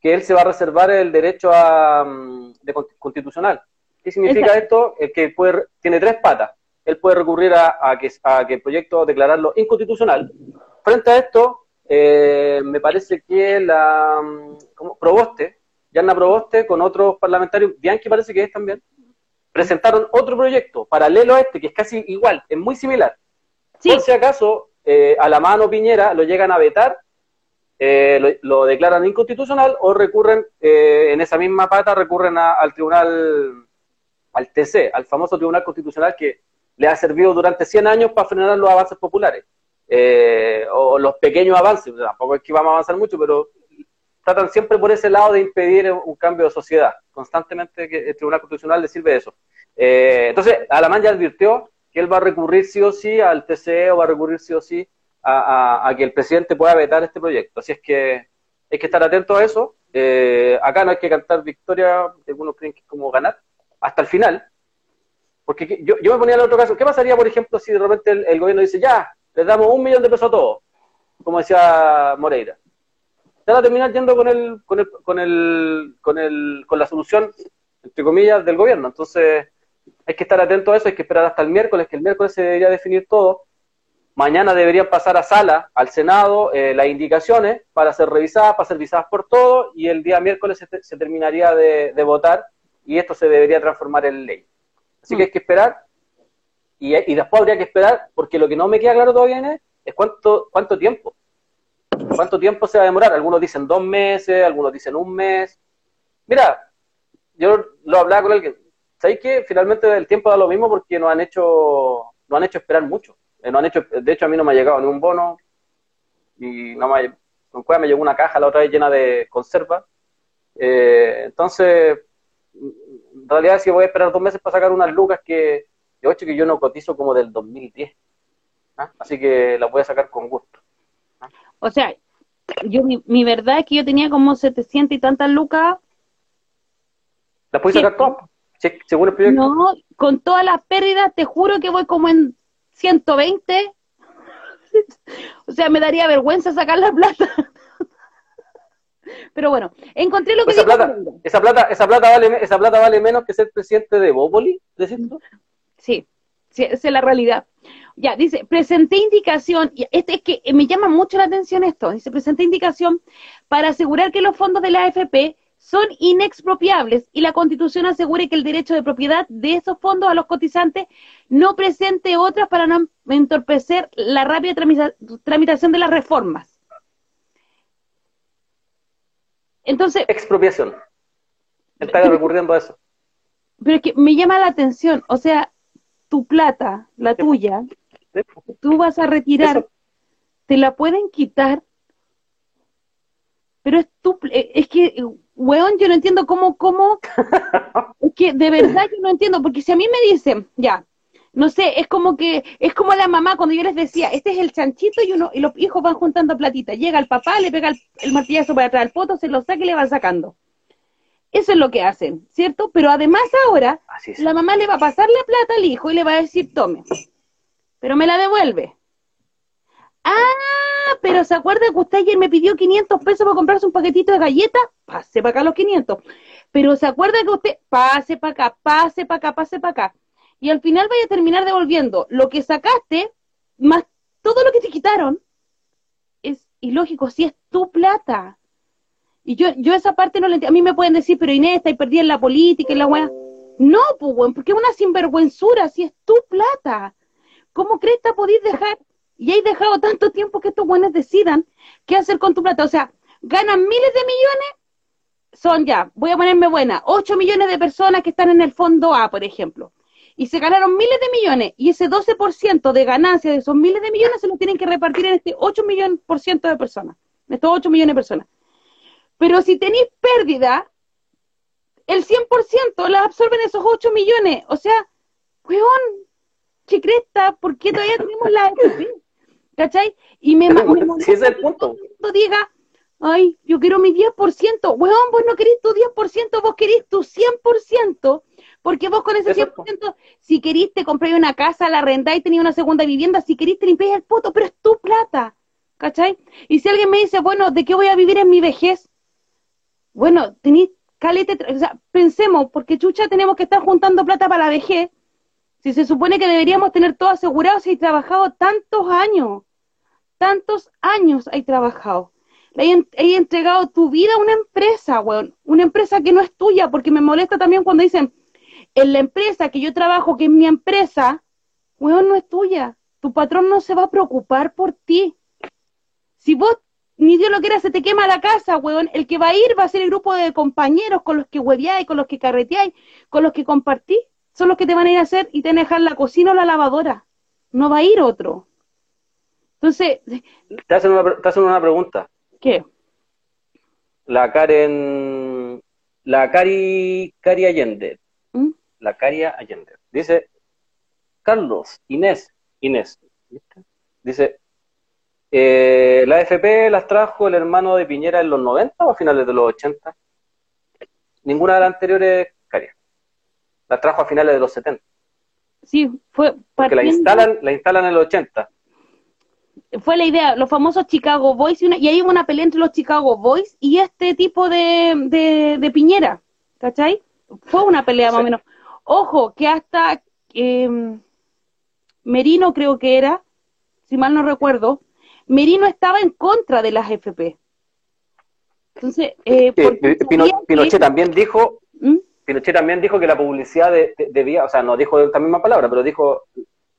que él se va a reservar el derecho a, mm, de constitucional. ¿Qué significa esto? Es que puede, tiene tres patas. Él puede recurrir a, que, a que el proyecto declararlo inconstitucional. Frente a esto, eh, me parece que la mm, ¿cómo? Proboste, Yanna Proboste, con otros parlamentarios, Bianchi parece que es también, presentaron otro proyecto paralelo a este, que es casi igual, es muy similar. Por si acaso, eh, a la mano Piñera lo llegan a vetar eh, lo, declaran inconstitucional o recurren, eh, en esa misma pata, recurren al tribunal, al TC, al famoso tribunal constitucional que le ha servido durante 100 años para frenar los avances populares, eh, o los pequeños avances, tampoco es que vamos a avanzar mucho, pero tratan siempre por ese lado de impedir un cambio de sociedad. Constantemente el Tribunal Constitucional le sirve eso. Eh, entonces, Alamán ya advirtió que él va a recurrir sí o sí al TCE o va a recurrir sí o sí a, que el presidente pueda vetar este proyecto. Así es que hay que estar atento a eso. Eh, acá no hay que cantar victoria, algunos creen que es como ganar, hasta el final. Porque yo, yo me ponía en el otro caso, ¿qué pasaría, por ejemplo, si de repente el, gobierno dice, ya, les damos un millón de pesos a todos, como decía Moreira? Se van a terminar yendo con el, con el, con el, con el, con la solución, entre comillas, del gobierno. Entonces, hay que estar atento a eso, hay que esperar hasta el miércoles, que el miércoles se debería definir todo. Mañana deberían pasar a sala, al Senado, eh, las indicaciones para ser revisadas, para ser visadas por todos, y el día miércoles se, terminaría de, votar y esto se debería transformar en ley. Así que hay que esperar, y, después habría que esperar, porque lo que no me queda claro todavía es cuánto, cuánto tiempo. ¿Cuánto tiempo se va a demorar? Algunos dicen dos meses, algunos dicen un mes. Mira, yo lo hablaba con alguien. ¿Sabéis que finalmente el tiempo da lo mismo porque nos han hecho, nos han hecho esperar mucho? Eh, no han hecho, de hecho, a mí no me ha llegado ni un bono y no me, con cueva me llegó una caja la otra vez llena de conserva. Eh, entonces, en realidad, si voy a esperar dos meses para sacar unas lucas que, de hecho, que yo no cotizo como del 2010. ¿ah? Así que las voy a sacar con gusto.
¿ah? O sea, yo mi, verdad es que yo tenía como 700 y tantas lucas.
¿Las puedes sacar todas? según el proyecto.
No, con todas las pérdidas, te juro que voy como en 120. o sea, me daría vergüenza sacar la plata. Pero bueno, encontré lo que
esa plata, esa plata, esa plata vale, esa plata vale menos que ser presidente de Bópoli,
Sí, sí, esa es la realidad. Ya, dice, presenté indicación, y este es que me llama mucho la atención esto, dice, presenté indicación para asegurar que los fondos de la AFP son inexpropiables y la Constitución asegure que el derecho de propiedad de esos fondos a los cotizantes no presente otras para no entorpecer la rápida tramitación de las reformas.
Entonces. Expropiación. Está recurriendo a eso.
Pero es que me llama la atención, o sea, tu plata, la tuya, tú vas a retirar, te la pueden quitar, pero es tu, es que weón, yo no entiendo cómo, cómo, es que de verdad yo no entiendo, porque si a mí me dicen, ya, no sé, es como que, es como la mamá cuando yo les decía, este es el chanchito y uno, y los hijos van juntando platita, llega el papá, le pega el, martillazo para atrás al foto, se lo saca y le van sacando. Eso es lo que hacen, ¿cierto? Pero además ahora, la mamá le va a pasar la plata al hijo y le va a decir, tome, pero me la devuelve. Ah, pero ¿se acuerda que usted ayer me pidió 500 pesos para comprarse un paquetito de galletas? Pase para acá los 500. Pero ¿se acuerda que usted, pase para acá, pase para acá, pase para acá? Y al final vaya a terminar devolviendo lo que sacaste, más todo lo que te quitaron. Es ilógico, si es tu plata. Y yo, yo esa parte no la entiendo. A mí me pueden decir, pero Inés, está y perdí en la política y la weá. No, pues, porque es una sinvergüenzura, si es tu plata. ¿Cómo crees que podéis dejar y hay dejado tanto tiempo que estos buenos decidan qué hacer con tu plata. O sea, ganan miles de millones, son ya, voy a ponerme buena, 8 millones de personas que están en el fondo A, por ejemplo. Y se ganaron miles de millones, y ese 12% de ganancia de esos miles de millones se lo tienen que repartir en este 8 millones por ciento de personas, en estos 8 millones de personas. Pero si tenéis pérdida, el 100% las absorben esos 8 millones. O sea, weón, chicresta, ¿por qué todavía tenemos la ¿Cachai? Y me, me
si es el punto.
diga, ay, yo quiero mi 10%. Weón, vos no querés tu 10%, vos querés tu 100%. Porque vos con ese 100%, si querís te compráis una casa, la rentáis, tenías una segunda vivienda, si querís te limpiáis el puto, pero es tu plata. ¿Cachai? Y si alguien me dice, bueno, ¿de qué voy a vivir en mi vejez? Bueno, tenéis calete, o sea, pensemos, porque chucha tenemos que estar juntando plata para la vejez, si se supone que deberíamos tener todo asegurado si hay trabajado tantos años tantos años hay trabajado. Le hay, entregado tu vida a una empresa, weón. Una empresa que no es tuya, porque me molesta también cuando dicen, en la empresa que yo trabajo, que es mi empresa, weón, no es tuya. Tu patrón no se va a preocupar por ti. Si vos, ni Dios lo quiera, se te quema la casa, weón, el que va a ir va a ser el grupo de compañeros con los que hueveáis, con los que carreteáis, con los que compartís. Son los que te van a ir a hacer y te van a dejar la cocina o la lavadora. No va a ir otro. Entonces...
Te hacen una, te hacen una pregunta.
¿Qué?
la Karen, la Cari, Cari Allende,
¿Mm?
la Caria Allende. Dice, Carlos, Inés, Inés, ¿viste? dice, eh, la AFP las trajo el hermano de Piñera en los 90 o a finales de los 80. Ninguna de las anteriores Caria. Las trajo a finales de los 70.
Sí, fue
Porque la instalan, la instalan en los 80.
Fue la idea, los famosos Chicago Boys, y, una- y ahí hubo una pelea entre los Chicago Boys y este tipo de, de, de Piñera, ¿cachai? Fue una pelea más o menos. Ojo, que hasta eh, Merino creo que era, si mal no recuerdo, Merino estaba en contra de las FP. Entonces, eh,
Eh, eh, Pino-
sabía que-
Pinochet también dijo,
¿Mm?
Pinochet también dijo que la publicidad de- de- debía, o sea, no dijo esta misma palabra, pero dijo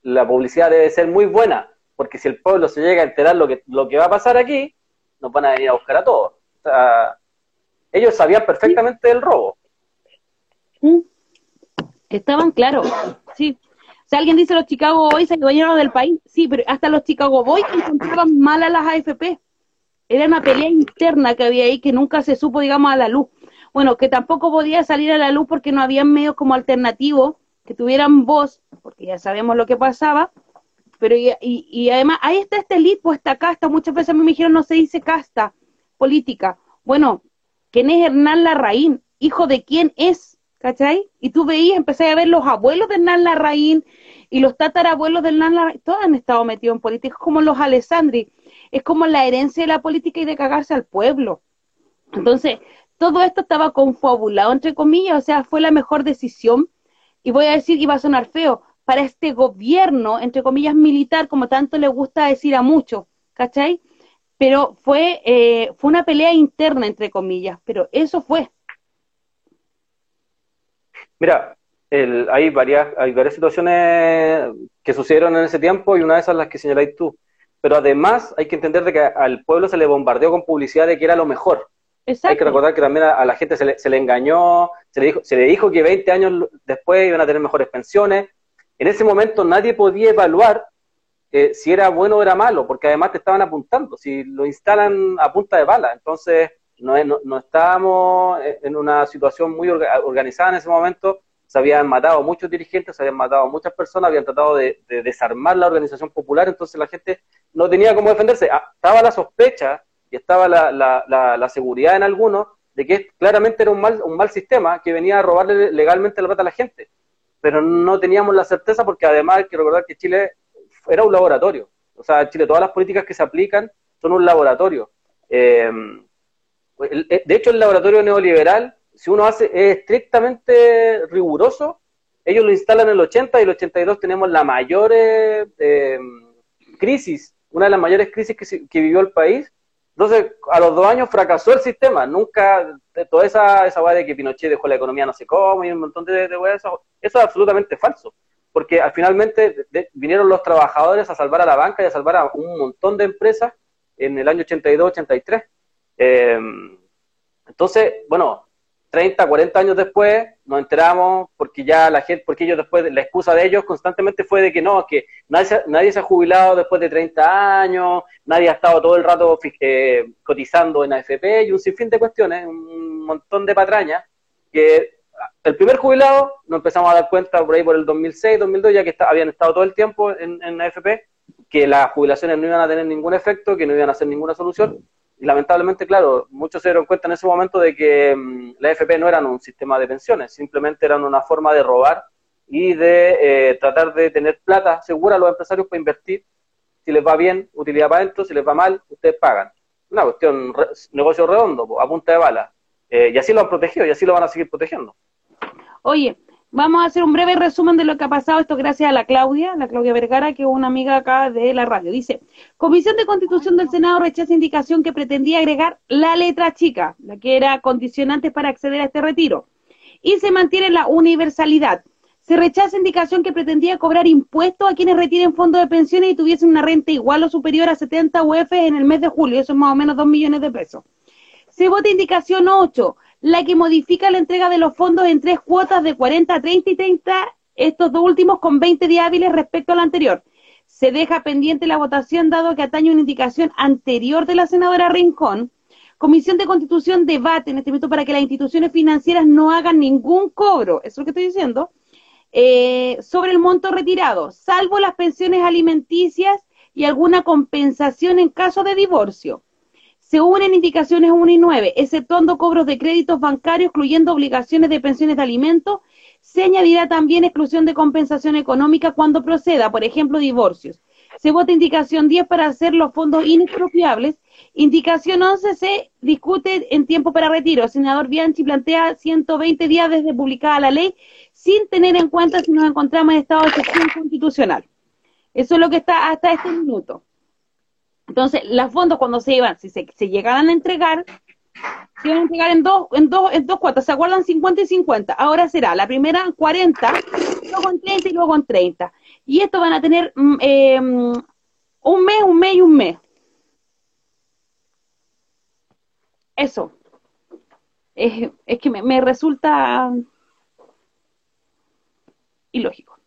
la publicidad debe ser muy buena, porque si el pueblo se llega a enterar lo que, lo que va a pasar aquí, nos van a venir a buscar a todos. O sea, ellos sabían perfectamente del robo.
Estaban claros, sí. Si alguien dice los Chicago Boys se adueñaron del país, sí, pero hasta los Chicago Boys encontraban mal a las AFP. Era una pelea interna que había ahí que nunca se supo, digamos, a la luz. Bueno, que tampoco podía salir a la luz porque no había medios como alternativos que tuvieran voz, porque ya sabemos lo que pasaba. Pero y, y, y además, ahí está esta elite, pues esta casta. Muchas veces a me dijeron, no se dice casta política. Bueno, ¿quién es Hernán Larraín? ¿Hijo de quién es? ¿Cachai? Y tú veías, empecé a ver los abuelos de Hernán Larraín y los tatarabuelos de Hernán Larraín, todos han estado metidos en política, como los Alessandri, es como la herencia de la política y de cagarse al pueblo. Entonces, todo esto estaba confabulado, entre comillas, o sea, fue la mejor decisión, y voy a decir iba a sonar feo, para este gobierno, entre comillas, militar, como tanto le gusta decir a muchos, ¿cachai? Pero fue, eh, fue una pelea interna, entre comillas, pero eso fue.
Mira, el- hay, varias, hay varias situaciones que sucedieron en ese tiempo y una de esas las que señaláis tú. Pero además hay que entender de que al pueblo se le bombardeó con publicidad de que era lo mejor. Hay que
Exacto.
recordar que también a, a la gente se le, se le engañó, se le, dijo, se le dijo que 20 años después iban a tener mejores pensiones. En ese momento nadie podía evaluar eh, si era bueno o era malo, porque además te estaban apuntando, si lo instalan a punta de bala. Entonces, no, no, no estábamos en una situación muy orga- organizada en ese momento. Se habían matado muchos dirigentes, se habían matado muchas personas, habían tratado de, de desarmar la organización popular, entonces la gente no tenía cómo defenderse. Ah, Estaba la sospecha y estaba la, la, la, la seguridad en algunos de que claramente era un mal, un mal sistema que venía a robarle legalmente la plata a la gente. Pero no teníamos la certeza porque además hay que recordar que Chile era un laboratorio. O sea, en Chile todas las políticas que se aplican son un laboratorio. Eh, eh, de hecho, el laboratorio neoliberal, si uno hace es estrictamente riguroso, ellos lo instalan en el 80 y el 82 tenemos la mayor eh, eh, crisis, una de las mayores crisis que, que vivió el país. Entonces, a los dos años fracasó el sistema. Nunca, toda esa, esa de que Pinochet dejó la economía no sé cómo y un montón de, de weas, eso, eso es absolutamente falso. Porque al finalmente de- vinieron los trabajadores a salvar a la banca y a salvar a un montón de empresas en el año 82-83. Eh, entonces, bueno, 30, 40 años después nos enteramos porque ya la gente, porque ellos después, la excusa de ellos constantemente fue de que no, que nadie nadie se ha jubilado después de 30 años, nadie ha estado todo el rato eh, cotizando en AFP y un sinfín de cuestiones, un montón de patrañas, que el primer jubilado nos empezamos a dar cuenta por ahí por el 2006, 2002, ya que habían estado todo el tiempo en, en AFP, que las jubilaciones no iban a tener ningún efecto, que no iban a hacer ninguna solución. Y lamentablemente, claro, muchos se dieron cuenta en ese momento de que mm, la AFP no eran un sistema de pensiones, simplemente eran una forma de robar y de eh, tratar de tener plata segura a los empresarios para invertir. Si les va bien, utilidad para adentro, si les va mal, ustedes pagan. Una cuestión, negocio redondo, a punta de bala. Eh, y así lo han protegido y así lo van a seguir protegiendo.
Oye, vamos a hacer un breve resumen de lo que ha pasado. Esto gracias a la Claudia, la Claudia Vergara, que es una amiga acá de la radio. Dice, Comisión de Constitución del Senado rechaza indicación que pretendía agregar la letra chica, la que era condicionante para acceder a este retiro. Y se mantiene la universalidad. Se rechaza indicación que pretendía cobrar impuestos a quienes retiren fondos de pensiones y tuviesen una renta igual o superior a 70 UF en el mes de julio. Eso es más o menos 2 millones de pesos. Se vota indicación 8, la que modifica la entrega de los fondos en tres cuotas de 40, 30 y 30, estos dos últimos con 20 días hábiles respecto a la anterior. Se deja pendiente la votación dado que atañe una indicación anterior de la senadora Rincón, Comisión de Constitución debate en este momento para que las instituciones financieras no hagan ningún cobro, eso es lo que estoy diciendo, eh, sobre el monto retirado, salvo las pensiones alimenticias y alguna compensación en caso de divorcio. Se unen indicaciones 1 y 9, exceptuando cobros de créditos bancarios, incluyendo obligaciones de pensiones de alimentos. Se añadirá también exclusión de compensación económica cuando proceda, por ejemplo, divorcios. Se vota indicación 10 para hacer los fondos inexpropiables. Indicación 11 se discute en tiempo para retiro. El senador Bianchi plantea 120 días desde publicada la ley, sin tener en cuenta si nos encontramos en estado de excepción constitucional. Eso es lo que está hasta este minuto. Entonces, los fondos cuando se iban, si se, llegaran a entregar, se iban a entregar en dos, en dos, en dos cuotas, se acuerdan 50 y 50. Ahora será la primera 40, luego con 30 y luego con 30. Y esto van a tener mm, eh, un mes, un mes y un mes. Eso. Es, que me, resulta ilógico.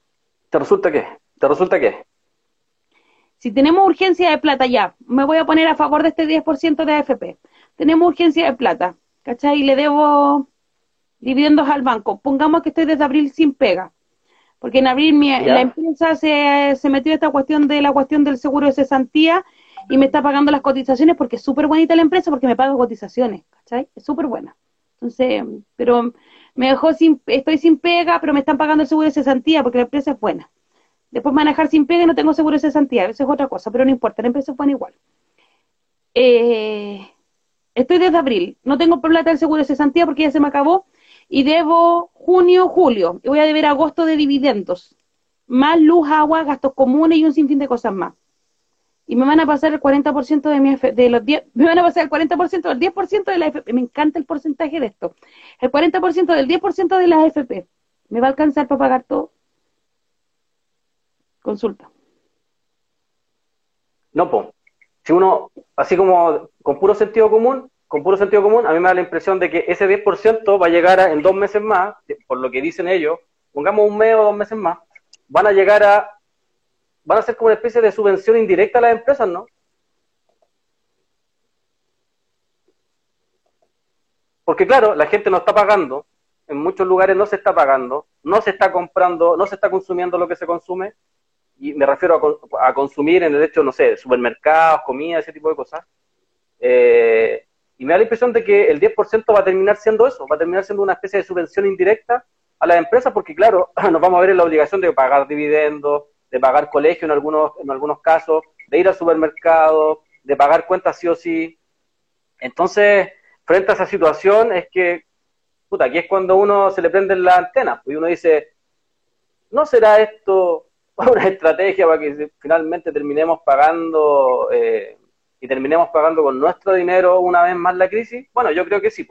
¿Te resulta qué? ¿Te resulta qué?
Si tenemos urgencia de plata ya, me voy a poner a favor de este 10% de AFP. Tenemos urgencia de plata, ¿cachai? Y le debo dividendos al banco. Pongamos que estoy desde abril sin pega. Porque en abril la empresa se, se metió esta cuestión de la cuestión del seguro de cesantía y me está pagando las cotizaciones porque es súper bonita la empresa porque me paga cotizaciones, ¿cachai? Es súper buena. Entonces, pero me dejó sin, estoy sin pega, pero me están pagando el seguro de cesantía porque la empresa es buena. Después manejar sin pega y no tengo seguro de cesantía, eso es otra cosa, pero no importa, la empresa es buena igual. Eh, estoy desde abril, no tengo plata del seguro de cesantía porque ya se me acabó. Y debo junio, julio, y voy a deber agosto de dividendos, más luz, agua, gastos comunes y un sinfín de cosas más. Y me van a pasar el 40% de, mi, de los 10, me van a pasar el 40% del 10% de la FP, me encanta el porcentaje de esto, el 40% del 10% de la FP, ¿me va a alcanzar para pagar todo? Consulta.
No, pues, si uno, así como con puro sentido común, con puro sentido común, a mí me da la impresión de que ese 10% va a llegar en dos meses más, por lo que dicen ellos, pongamos un mes o dos meses más, van a llegar a, van a ser como una especie de subvención indirecta a las empresas, ¿no? Porque claro, la gente no está pagando, en muchos lugares no se está pagando, no se está comprando, no se está consumiendo lo que se consume, y me refiero a, consumir en el hecho, no sé, supermercados, comida, ese tipo de cosas. Eh, y me da la impresión de que el 10% va a terminar siendo eso, va a terminar siendo una especie de subvención indirecta a las empresas, porque claro, nos vamos a ver en la obligación de pagar dividendos, de pagar colegio en algunos, en algunos casos, de ir al supermercado, de pagar cuentas sí o sí. Entonces, frente a esa situación es que, puta, aquí es cuando uno se le prende la antena, y uno dice, ¿no será esto una estrategia para que finalmente terminemos pagando eh, y terminemos pagando con nuestro dinero una vez más la crisis? Bueno, yo creo que sí,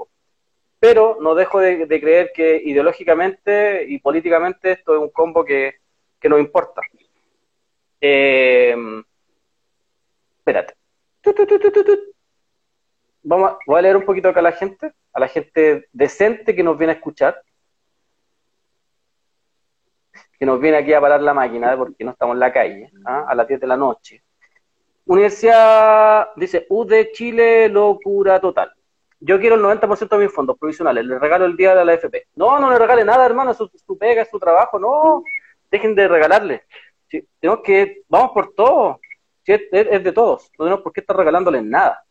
pero no dejo de, creer que ideológicamente y políticamente esto es un combo que, que nos importa. Eh, espérate. Vamos voy a leer un poquito acá a la gente, a la gente decente que nos viene a escuchar, que nos viene aquí a parar la máquina, porque no estamos en la calle, ¿ah? a las 10 de la noche. Universidad, dice, U de Chile, locura total. Yo quiero el 90% de mis fondos provisionales, le regalo el día de la FP. No, no le regale nada, hermano, es su, pega, es su trabajo, no, dejen de regalarle. tenemos que, vamos por todo, es, de todos, no tenemos por qué estar regalándoles nada.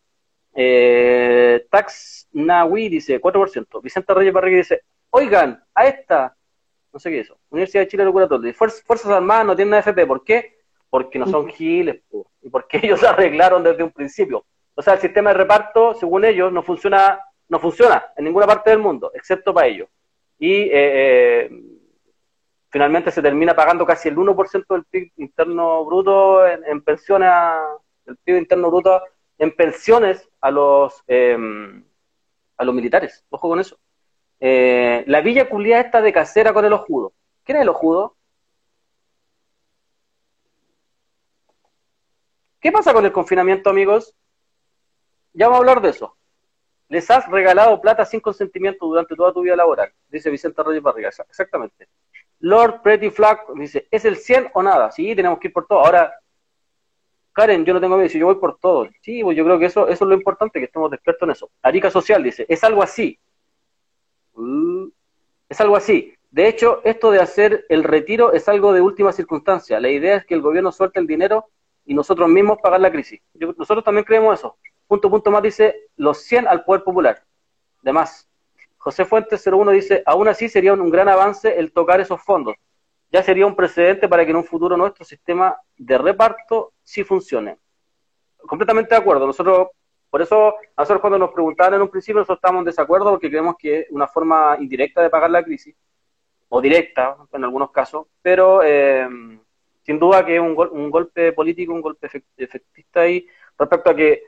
Eh, Tax Nawi dice 4%, Vicente Reyes Barriga dice, oigan, a esta, no sé qué es eso, Universidad de Chile, locura total, Fuerzas Armadas no tienen AFP, ¿por qué? porque no son giles, y porque ellos arreglaron desde un principio. O sea, el sistema de reparto, según ellos, no funciona, no funciona en ninguna parte del mundo, excepto para ellos. Y eh, eh, finalmente se termina pagando casi el 1% del PIB interno bruto en, pensiones, el PIB interno bruto en pensiones a los em, a los militares. Ojo con eso. La villa culia está de casera con el ojudo. ¿Quién es el ojudo? ¿Qué pasa con el confinamiento, amigos? Ya vamos a hablar de eso. Les has regalado plata sin consentimiento durante toda tu vida laboral, dice Vicente Reyes Barriga. Exactamente. Lord Pretty Flag dice, ¿es el 100 o nada? Sí, tenemos que ir por todo. Ahora, Karen, yo no tengo miedo, yo voy por todo. Sí, pues yo creo que eso, eso es lo importante, que estemos despiertos en eso. Arica Social dice, es algo así. Es algo así. De hecho, esto de hacer el retiro es algo de última circunstancia. La idea es que el gobierno suelte el dinero y nosotros mismos pagar la crisis. Nosotros también creemos eso. Punto, punto más dice, los 100 al poder popular. De más. José Fuentes 01 dice, aún así sería un gran avance el tocar esos fondos. Ya sería un precedente para que en un futuro nuestro sistema de reparto sí funcione. Completamente de acuerdo. Nosotros, por eso, nosotros cuando nos preguntaban en un principio, nosotros estábamos en desacuerdo porque creemos que es una forma indirecta de pagar la crisis, o directa en algunos casos, pero eh, sin duda que es un, gol- un golpe político, un golpe efect- efectista ahí respecto a que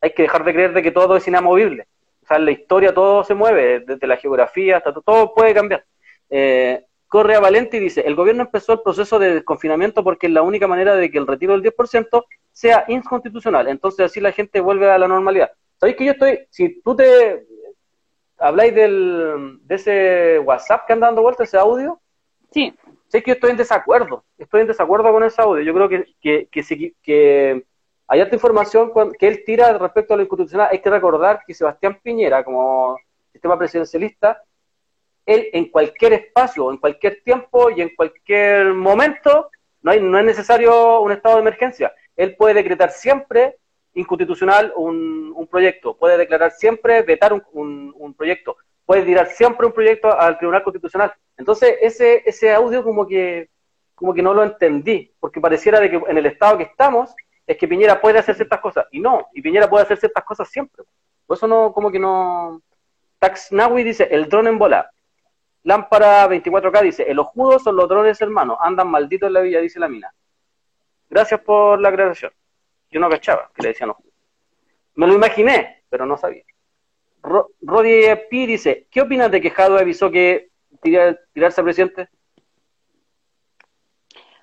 hay que dejar de creer de que todo es inamovible. O sea, en la historia todo se mueve, desde la geografía hasta todo puede cambiar. Eh, Correa Valente dice, el gobierno empezó el proceso de desconfinamiento porque es la única manera de que el retiro del 10% sea inconstitucional. Entonces así la gente vuelve a la normalidad. ¿Sabéis que yo estoy, si tú te habláis del, de ese WhatsApp que anda dando vuelta, ese audio,
Sí,
sé que yo estoy en desacuerdo, estoy en desacuerdo con ese audio. Yo creo que, que, que, si- que hay esta información que él tira respecto a lo inconstitucional. Hay que recordar que Sebastián Piñera, como sistema presidencialista, él en cualquier espacio, en cualquier tiempo y en cualquier momento, no, hay, no es necesario un estado de emergencia. Él puede decretar siempre inconstitucional un, un proyecto, puede declarar siempre, vetar un, proyecto, puede tirar siempre un proyecto al Tribunal Constitucional. Entonces, ese, ese audio como que, como que no lo entendí, porque pareciera de que en el estado que estamos es que Piñera puede hacer ciertas cosas, y no, y Piñera puede hacer ciertas cosas siempre. Por eso no, como que no... Taxnawi dice, el dron en bola. Lámpara 24K dice, el ojudo son los drones hermanos, andan malditos en la villa, dice la mina. Gracias por la aclaración. Yo no cachaba que le decían ojudo. Me lo imaginé, pero no sabía. Ro Rodi P dice, ¿qué opinas de que Jado avisó que tira- tirarse al presidente?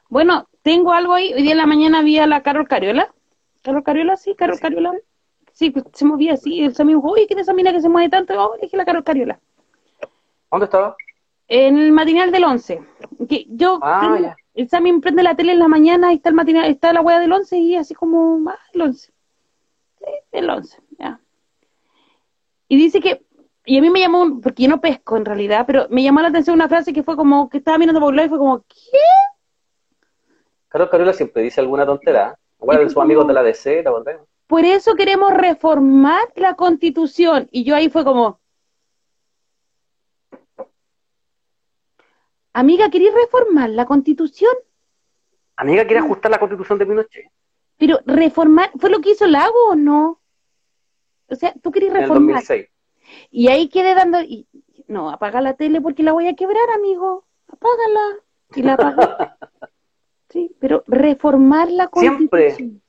Bueno, tengo algo ahí. Hoy día en la mañana vi a la Carol Cariola. ¿Carol Cariola? Sí, Carol Cariola. Sí, pues, se movía así. El dijo, oye, ¿quién es esa mina que se mueve tanto? Oh, dije la Carol Cariola.
¿Dónde estaba?
En el matinal del 11. Que yo,
Ah,
prendo- el Sammy prende la tele en la mañana y está el matinal, está la wea del 11 y así como, ah, el 11. Sí, el 11, ya. Y dice que, y a mí me llamó, un- porque yo no pesco en realidad, pero me llamó la atención una frase que fue como, que estaba mirando por un lado y fue como, ¿qué?
Carlos Cariola siempre dice alguna tontera. De sus amigos de la DC, ¿te acordás?
Por eso queremos reformar la constitución. Y yo ahí fue como, amiga, ¿querés reformar la constitución?
Amiga, ¿quiere ajustar la constitución de Pinochet?
Pero reformar, ¿fue lo que hizo Lago o no? O sea, tú querés
En el
reformar.
2006.
Y ahí quedé dando, y, no, apaga la tele porque la voy a quebrar, amigo. Apágala. Y la apagué. sí, pero reformar la
Siempre.
constitución.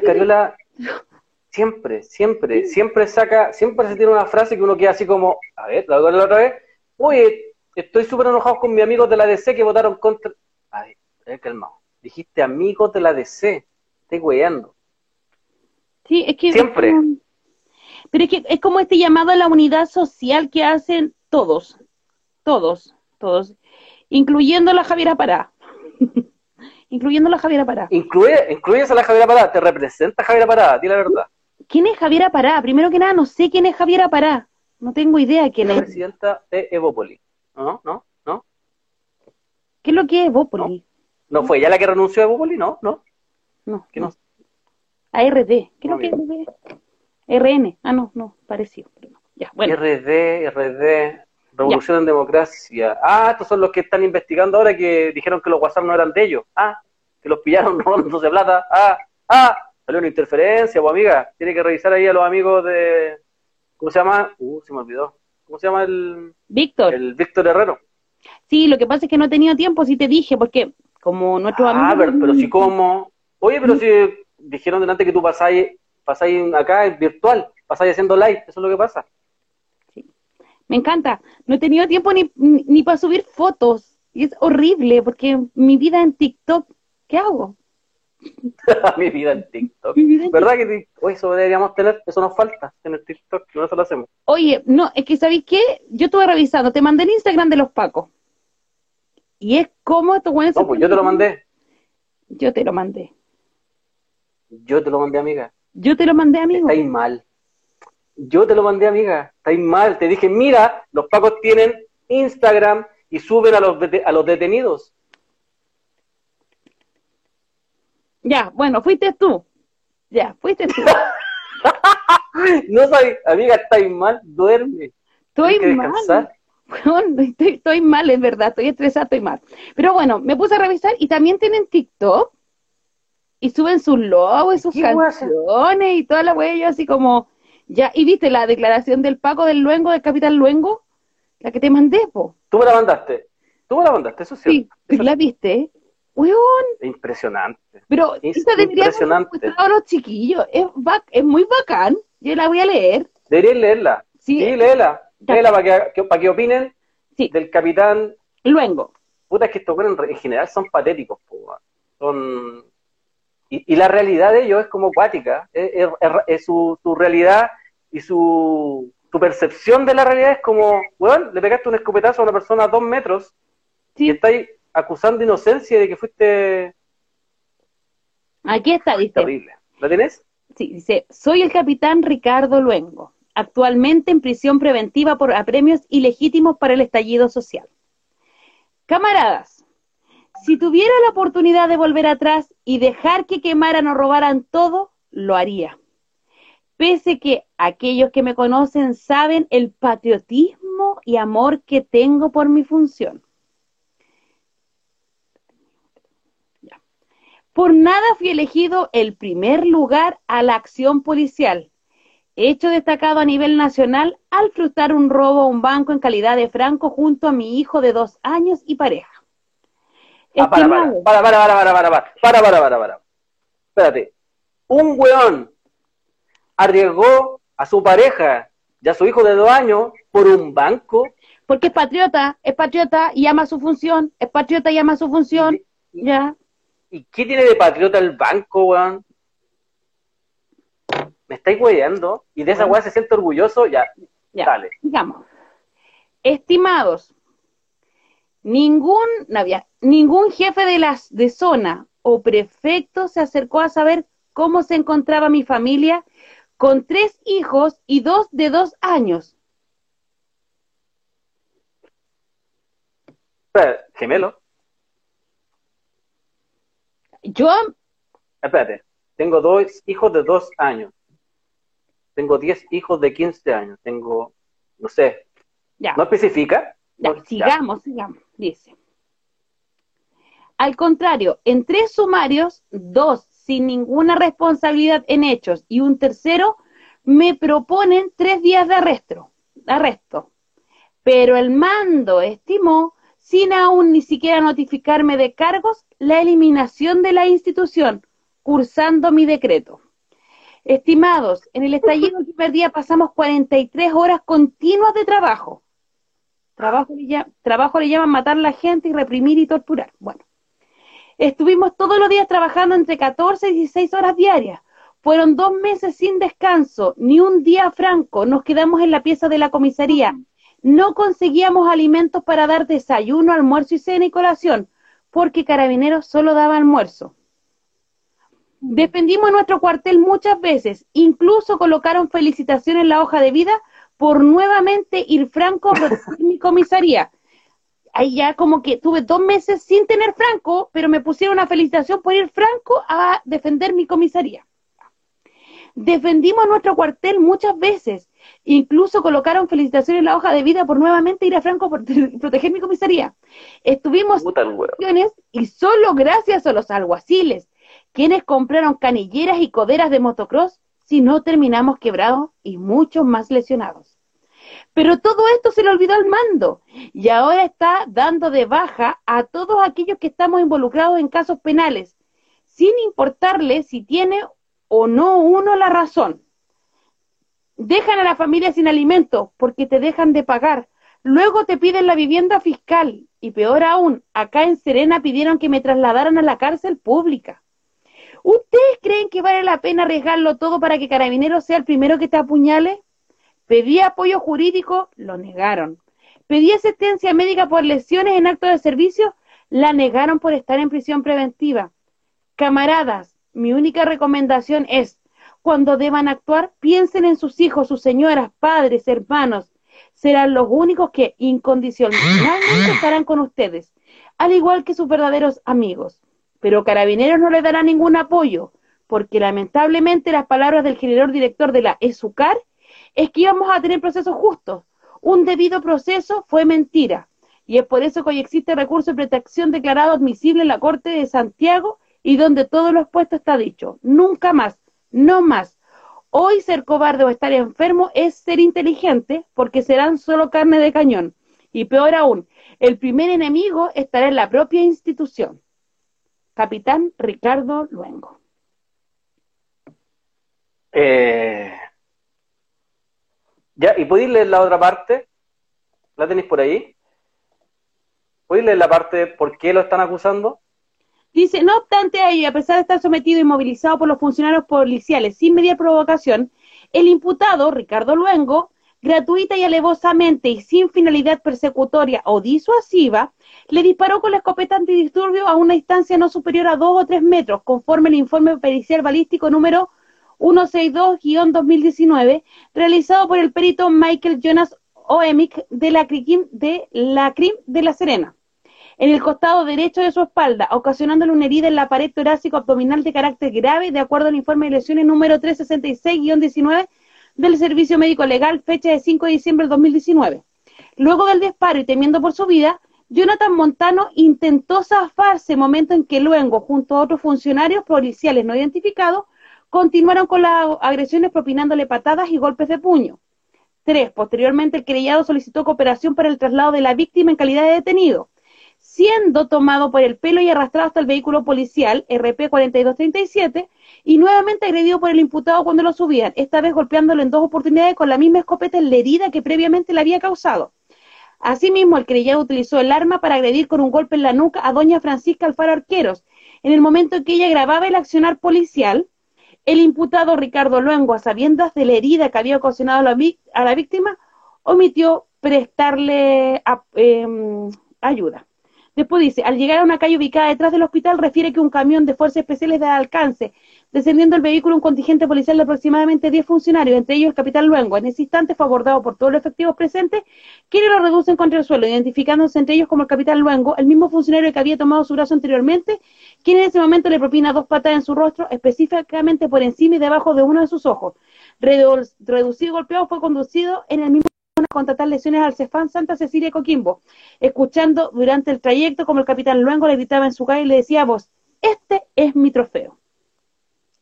Que-
Cariola siempre, siempre, siempre saca, siempre se tiene una frase que uno queda así como, a ver, la otra vez, oye, estoy súper enojado con mis amigos de la DC que votaron contra... A ver, a ver, calmado. Dijiste amigos de la DC, estoy weyando.
Sí, es que.
Siempre.
Pero es que es como este llamado a la unidad social que hacen todos. Todos, todos. Incluyendo la Javiera Pará. incluyendo la Javiera Pará.
Incluye, incluyes a la Javiera Parada, te representa Javiera Parada, di la verdad.
¿Quién es Javiera Pará? Primero que nada, no sé quién es Javiera Pará. No tengo idea quién
La
es.
presidenta de Evópoli. ¿No? ¿No? ¿No?
¿Qué es lo que es Bópoli?
¿No fue ella la que renunció a Evópoli? ¿No? ¿No?
No.
¿Que no?
ARD. ¿Qué es lo que es? RN. Ah, no, no, parecido. pero no. Ya, bueno.
RD, RD, Revolución en Democracia. Ah, estos son los que están investigando ahora que dijeron que los WhatsApp no eran de ellos. Ah, que los pillaron robándose plata. Ah, ah, salió una interferencia, pues amiga. Tiene que revisar ahí a los amigos de. ¿Cómo se llama? Uh, se me olvidó. ¿Cómo se llama el,
Víctor.
el Víctor Herrero?
Sí, lo que pasa es que no he tenido tiempo, sí te dije, porque como nuestros
Ah,
amigos...
pero, pero si como. Oye, pero si dijeron delante que tú pasáis, pasáis acá, es virtual, pasáis haciendo live, eso es lo que pasa.
Me encanta. No he tenido tiempo ni, ni, ni para subir fotos. Y es horrible, porque mi vida en TikTok, ¿qué hago?
Mi vida en TikTok.
Mi vida en
¿Verdad que oye, eso deberíamos tener? Eso nos falta en el TikTok, no eso lo hacemos.
Oye, no, es que ¿sabéis qué? Yo estuve revisando, te mandé el Instagram de los Pacos. Y es como estos güeyes...
No, pues yo te lo mandé.
Yo te lo mandé.
Yo te lo mandé, amiga.
Yo te lo mandé, amigo.
Estáis mal. Yo te lo mandé, amiga. Estáis mal. Te dije, mira, los pacos tienen Instagram y suben a los, a los detenidos.
Ya, bueno, fuiste tú. Ya, fuiste tú.
No sabes, amiga, estáis mal. Duerme.
Estoy mal. Estoy, estoy mal, es verdad, estoy estresada, estoy mal. Pero bueno, me puse a revisar y también tienen TikTok y suben sus logos y sus canciones y toda la yo así como, ya, y viste la declaración del Paco del Luengo, del Capitán Luengo, la que te mandé, po.
Tú me la mandaste. Tú me la mandaste, eso es
Sí, pero la viste, weón,
Es impresionante.
pero
Es
esa debería haber
impresionante.
a los chiquillos, es, bac- es muy bacán, yo la voy a leer,
Deberías leerla.
Sí.
Sí, léela. Léela para que, para que opinen
sí,
del capitán.
Luengo.
Puta, es que estos en, en general son patéticos. po, son y, y la realidad de ellos es como acuática. Es, es- su, su realidad y su, su percepción de la realidad es como, weón, le pegaste un escopetazo a una persona a dos metros y
Sí,
estáis acusando inocencia de que fuiste
aquí está, dice.
terrible. ¿La tenés?
Sí, dice, soy el capitán Ricardo Luengo, actualmente en prisión preventiva por apremios ilegítimos para el estallido social. Camaradas, si tuviera la oportunidad de volver atrás y dejar que quemaran o robaran todo, lo haría. Pese que aquellos que me conocen saben el patriotismo y amor que tengo por mi función. Por nada fui elegido el primer lugar a la acción policial, hecho destacado a nivel nacional al frustrar un robo a un banco en calidad de franco junto a mi hijo de dos años y pareja.
Ah, para, para,
Estimado-
para, para, para, para, para, para, para, para, para. Espérate. Un weón arriesgó a su pareja y a su hijo de dos años por un banco.
porque es patriota, es patriota y ama su función, es patriota y ama su función, ya.
¿Y qué tiene de patriota el banco, weón? Me estáis weyando y de esa weá se siente orgulloso, ya,
Ya,
dale.
digamos. Estimados, ningún, no había- ningún jefe de las de zona o prefecto se acercó a saber cómo se encontraba mi familia con tres hijos y dos de dos años.
Gemelo.
Yo,
Espérate. Tengo dos hijos de dos años. Tengo diez hijos de 15 años. Tengo, no sé,
ya,
¿no especifica?
ya,
No, ya.
sigamos, sigamos, dice. Al contrario, en tres sumarios, dos sin ninguna responsabilidad en hechos y un tercero me proponen tres días de arresto, arresto. Pero el mando estimó, sin aún ni siquiera notificarme de cargos, la eliminación de la institución, cursando mi decreto. Estimados, en el estallido el primer día pasamos 43 horas continuas de trabajo. Trabajo le, lla- trabajo le llaman matar a la gente y reprimir y torturar. Bueno, estuvimos todos los días trabajando entre 14 y 16 horas diarias. Fueron dos meses sin descanso, ni un día franco. Nos quedamos en la pieza de la comisaría. No conseguíamos alimentos para dar desayuno, almuerzo y cena y colación, porque Carabineros solo daba almuerzo. Defendimos nuestro cuartel muchas veces, incluso colocaron felicitaciones en la hoja de vida por nuevamente ir franco a proteger mi comisaría. Ahí ya como que tuve dos meses sin tener franco, pero me pusieron una felicitación por ir franco a defender mi comisaría. Defendimos nuestro cuartel muchas veces, incluso colocaron felicitaciones en la hoja de vida por nuevamente ir a franco por proteger mi comisaría. Estuvimos acciones y solo gracias a los alguaciles, quienes compraron canilleras y coderas de motocross, si no terminamos quebrados y muchos más lesionados. Pero todo esto se le olvidó al mando y ahora está dando de baja a todos aquellos que estamos involucrados en casos penales, sin importarle si tiene o no uno la razón. Dejan a la familia sin alimento porque te dejan de pagar. Luego te piden la vivienda fiscal y peor aún, acá en Serena pidieron que me trasladaran a la cárcel pública. ¿Ustedes creen que vale la pena arriesgarlo todo para que Carabineros sea el primero que te apuñale? Pedí apoyo jurídico, lo negaron. Pedí asistencia médica por lesiones en acto de servicio, la negaron por estar en prisión preventiva. Camaradas, Mi única recomendación es, cuando deban actuar, piensen en sus hijos, sus señoras, padres, hermanos. Serán los únicos que incondicionalmente estarán con ustedes, al igual que sus verdaderos amigos. Pero Carabineros no le dará ningún apoyo, porque lamentablemente las palabras del general director de la ESUCAR es que íbamos a tener procesos justos. Un debido proceso fue mentira. Y es por eso que hoy existe recurso de protección declarado admisible en la Corte de Santiago y donde todos los puestos está dicho. Nunca más, no más. Hoy ser cobarde o estar enfermo es ser inteligente porque serán solo carne de cañón. Y peor aún, el primer enemigo estará en la propia institución. Capitán Ricardo Luengo.
Eh, ya, ¿y podéis leer la otra parte? ¿La tenéis por ahí? ¿Podéis leer la parte de por qué lo están acusando?
Dice, no obstante a ello, a pesar de estar sometido y movilizado por los funcionarios policiales sin media provocación, el imputado, Ricardo Luengo, gratuita y alevosamente y sin finalidad persecutoria o disuasiva, le disparó con la escopeta antidisturbio a una distancia no superior a dos o tres metros, conforme el informe pericial balístico número 162-2019, realizado por el perito Michael Jonas Oemic de la CRIM de la, CRIM de la Serena en el costado derecho de su espalda, ocasionándole una herida en la pared torácico-abdominal de carácter grave, de acuerdo al informe de lesiones número 366-19 del Servicio Médico Legal, fecha de 5 de diciembre del 2019. Luego del disparo y temiendo por su vida, Jonathan Montano intentó zafarse, momento en que luego, junto a otros funcionarios policiales no identificados, continuaron con las agresiones propinándole patadas y golpes de puño. Tres, posteriormente el querellado solicitó cooperación para el traslado de la víctima en calidad de detenido siendo tomado por el pelo y arrastrado hasta el vehículo policial RP4237 y nuevamente agredido por el imputado cuando lo subían, esta vez golpeándolo en dos oportunidades con la misma escopeta en la herida que previamente le había causado. Asimismo, el querellado utilizó el arma para agredir con un golpe en la nuca a doña Francisca Alfaro Arqueros. En el momento en que ella grababa el accionar policial, el imputado Ricardo Luengo, a sabiendas de la herida que había ocasionado a la, víctima, omitió prestarle em, ayuda. Después dice, al llegar a una calle ubicada detrás del hospital, refiere que un camión de fuerzas especiales de alcance, descendiendo el vehículo un contingente policial de aproximadamente 10 funcionarios, entre ellos el capitán Luengo. En ese instante fue abordado por todos los efectivos presentes, quienes lo reducen contra el suelo, identificándose entre ellos como el capitán Luengo, el mismo funcionario que había tomado su brazo anteriormente, quien en ese momento le propina dos patas en su rostro, específicamente por encima y debajo de uno de sus ojos. Reducido y golpeado, fue conducido en el mismo con tal lesiones al Cefán Santa Cecilia Coquimbo, escuchando durante el trayecto como el capitán Luengo le gritaba en su calle y le decía a vos, este es mi trofeo.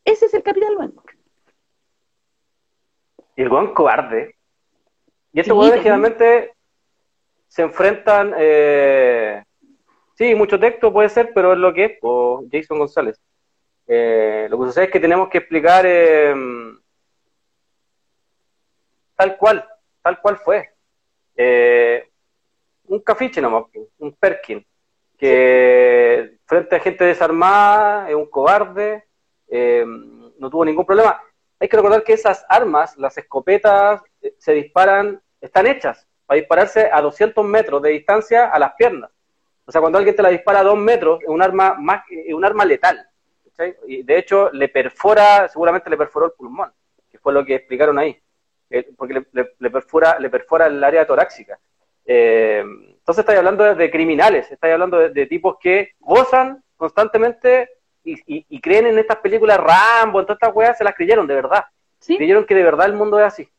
Ese es el capitán Luengo.
Y el buen cobarde. Y estos sí, generalmente se enfrentan, eh, sí, mucho texto puede ser, pero es lo que es, o Jason González. Eh, lo que sucede es que tenemos que explicar eh, tal cual tal cual fue. Eh, un cafiche nomás, un Perkin, que frente a gente desarmada, es un cobarde, eh, no tuvo ningún problema. Hay que recordar que esas armas, las escopetas, eh, se disparan, están hechas para dispararse a 200 metros de distancia a las piernas. O sea, cuando alguien te la dispara a dos metros, es un arma, más, es un arma letal. Y de hecho, le perfora, seguramente le perforó el pulmón, que fue lo que explicaron ahí. Eh, porque le, perfora, le perfora el área torácica. Eh, entonces estáis hablando de, criminales, estáis hablando de, tipos que gozan constantemente y, creen en estas películas Rambo, en todas estas weas, se las creyeron de verdad. Creyeron que de verdad el mundo es así.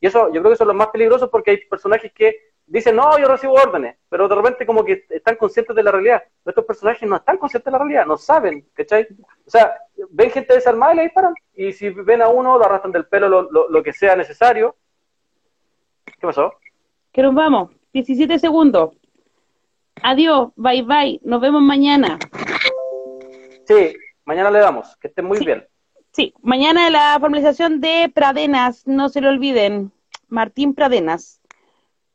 Y eso, yo creo que son los más peligrosos porque hay personajes que dicen, no, yo recibo órdenes, pero de repente como que están conscientes de la realidad. Estos personajes no están conscientes de la realidad, no saben, ¿cachai? O sea, ven gente desarmada y le disparan. Y si ven a uno, lo arrastran del pelo lo, lo, que sea necesario. ¿Qué pasó?
Que nos vamos. 17 segundos. Adiós, bye bye. Nos vemos mañana.
Sí, mañana le damos. Que estén muy bien.
Sí, mañana la formalización de Pradenas, no se lo olviden. Martín Pradenas.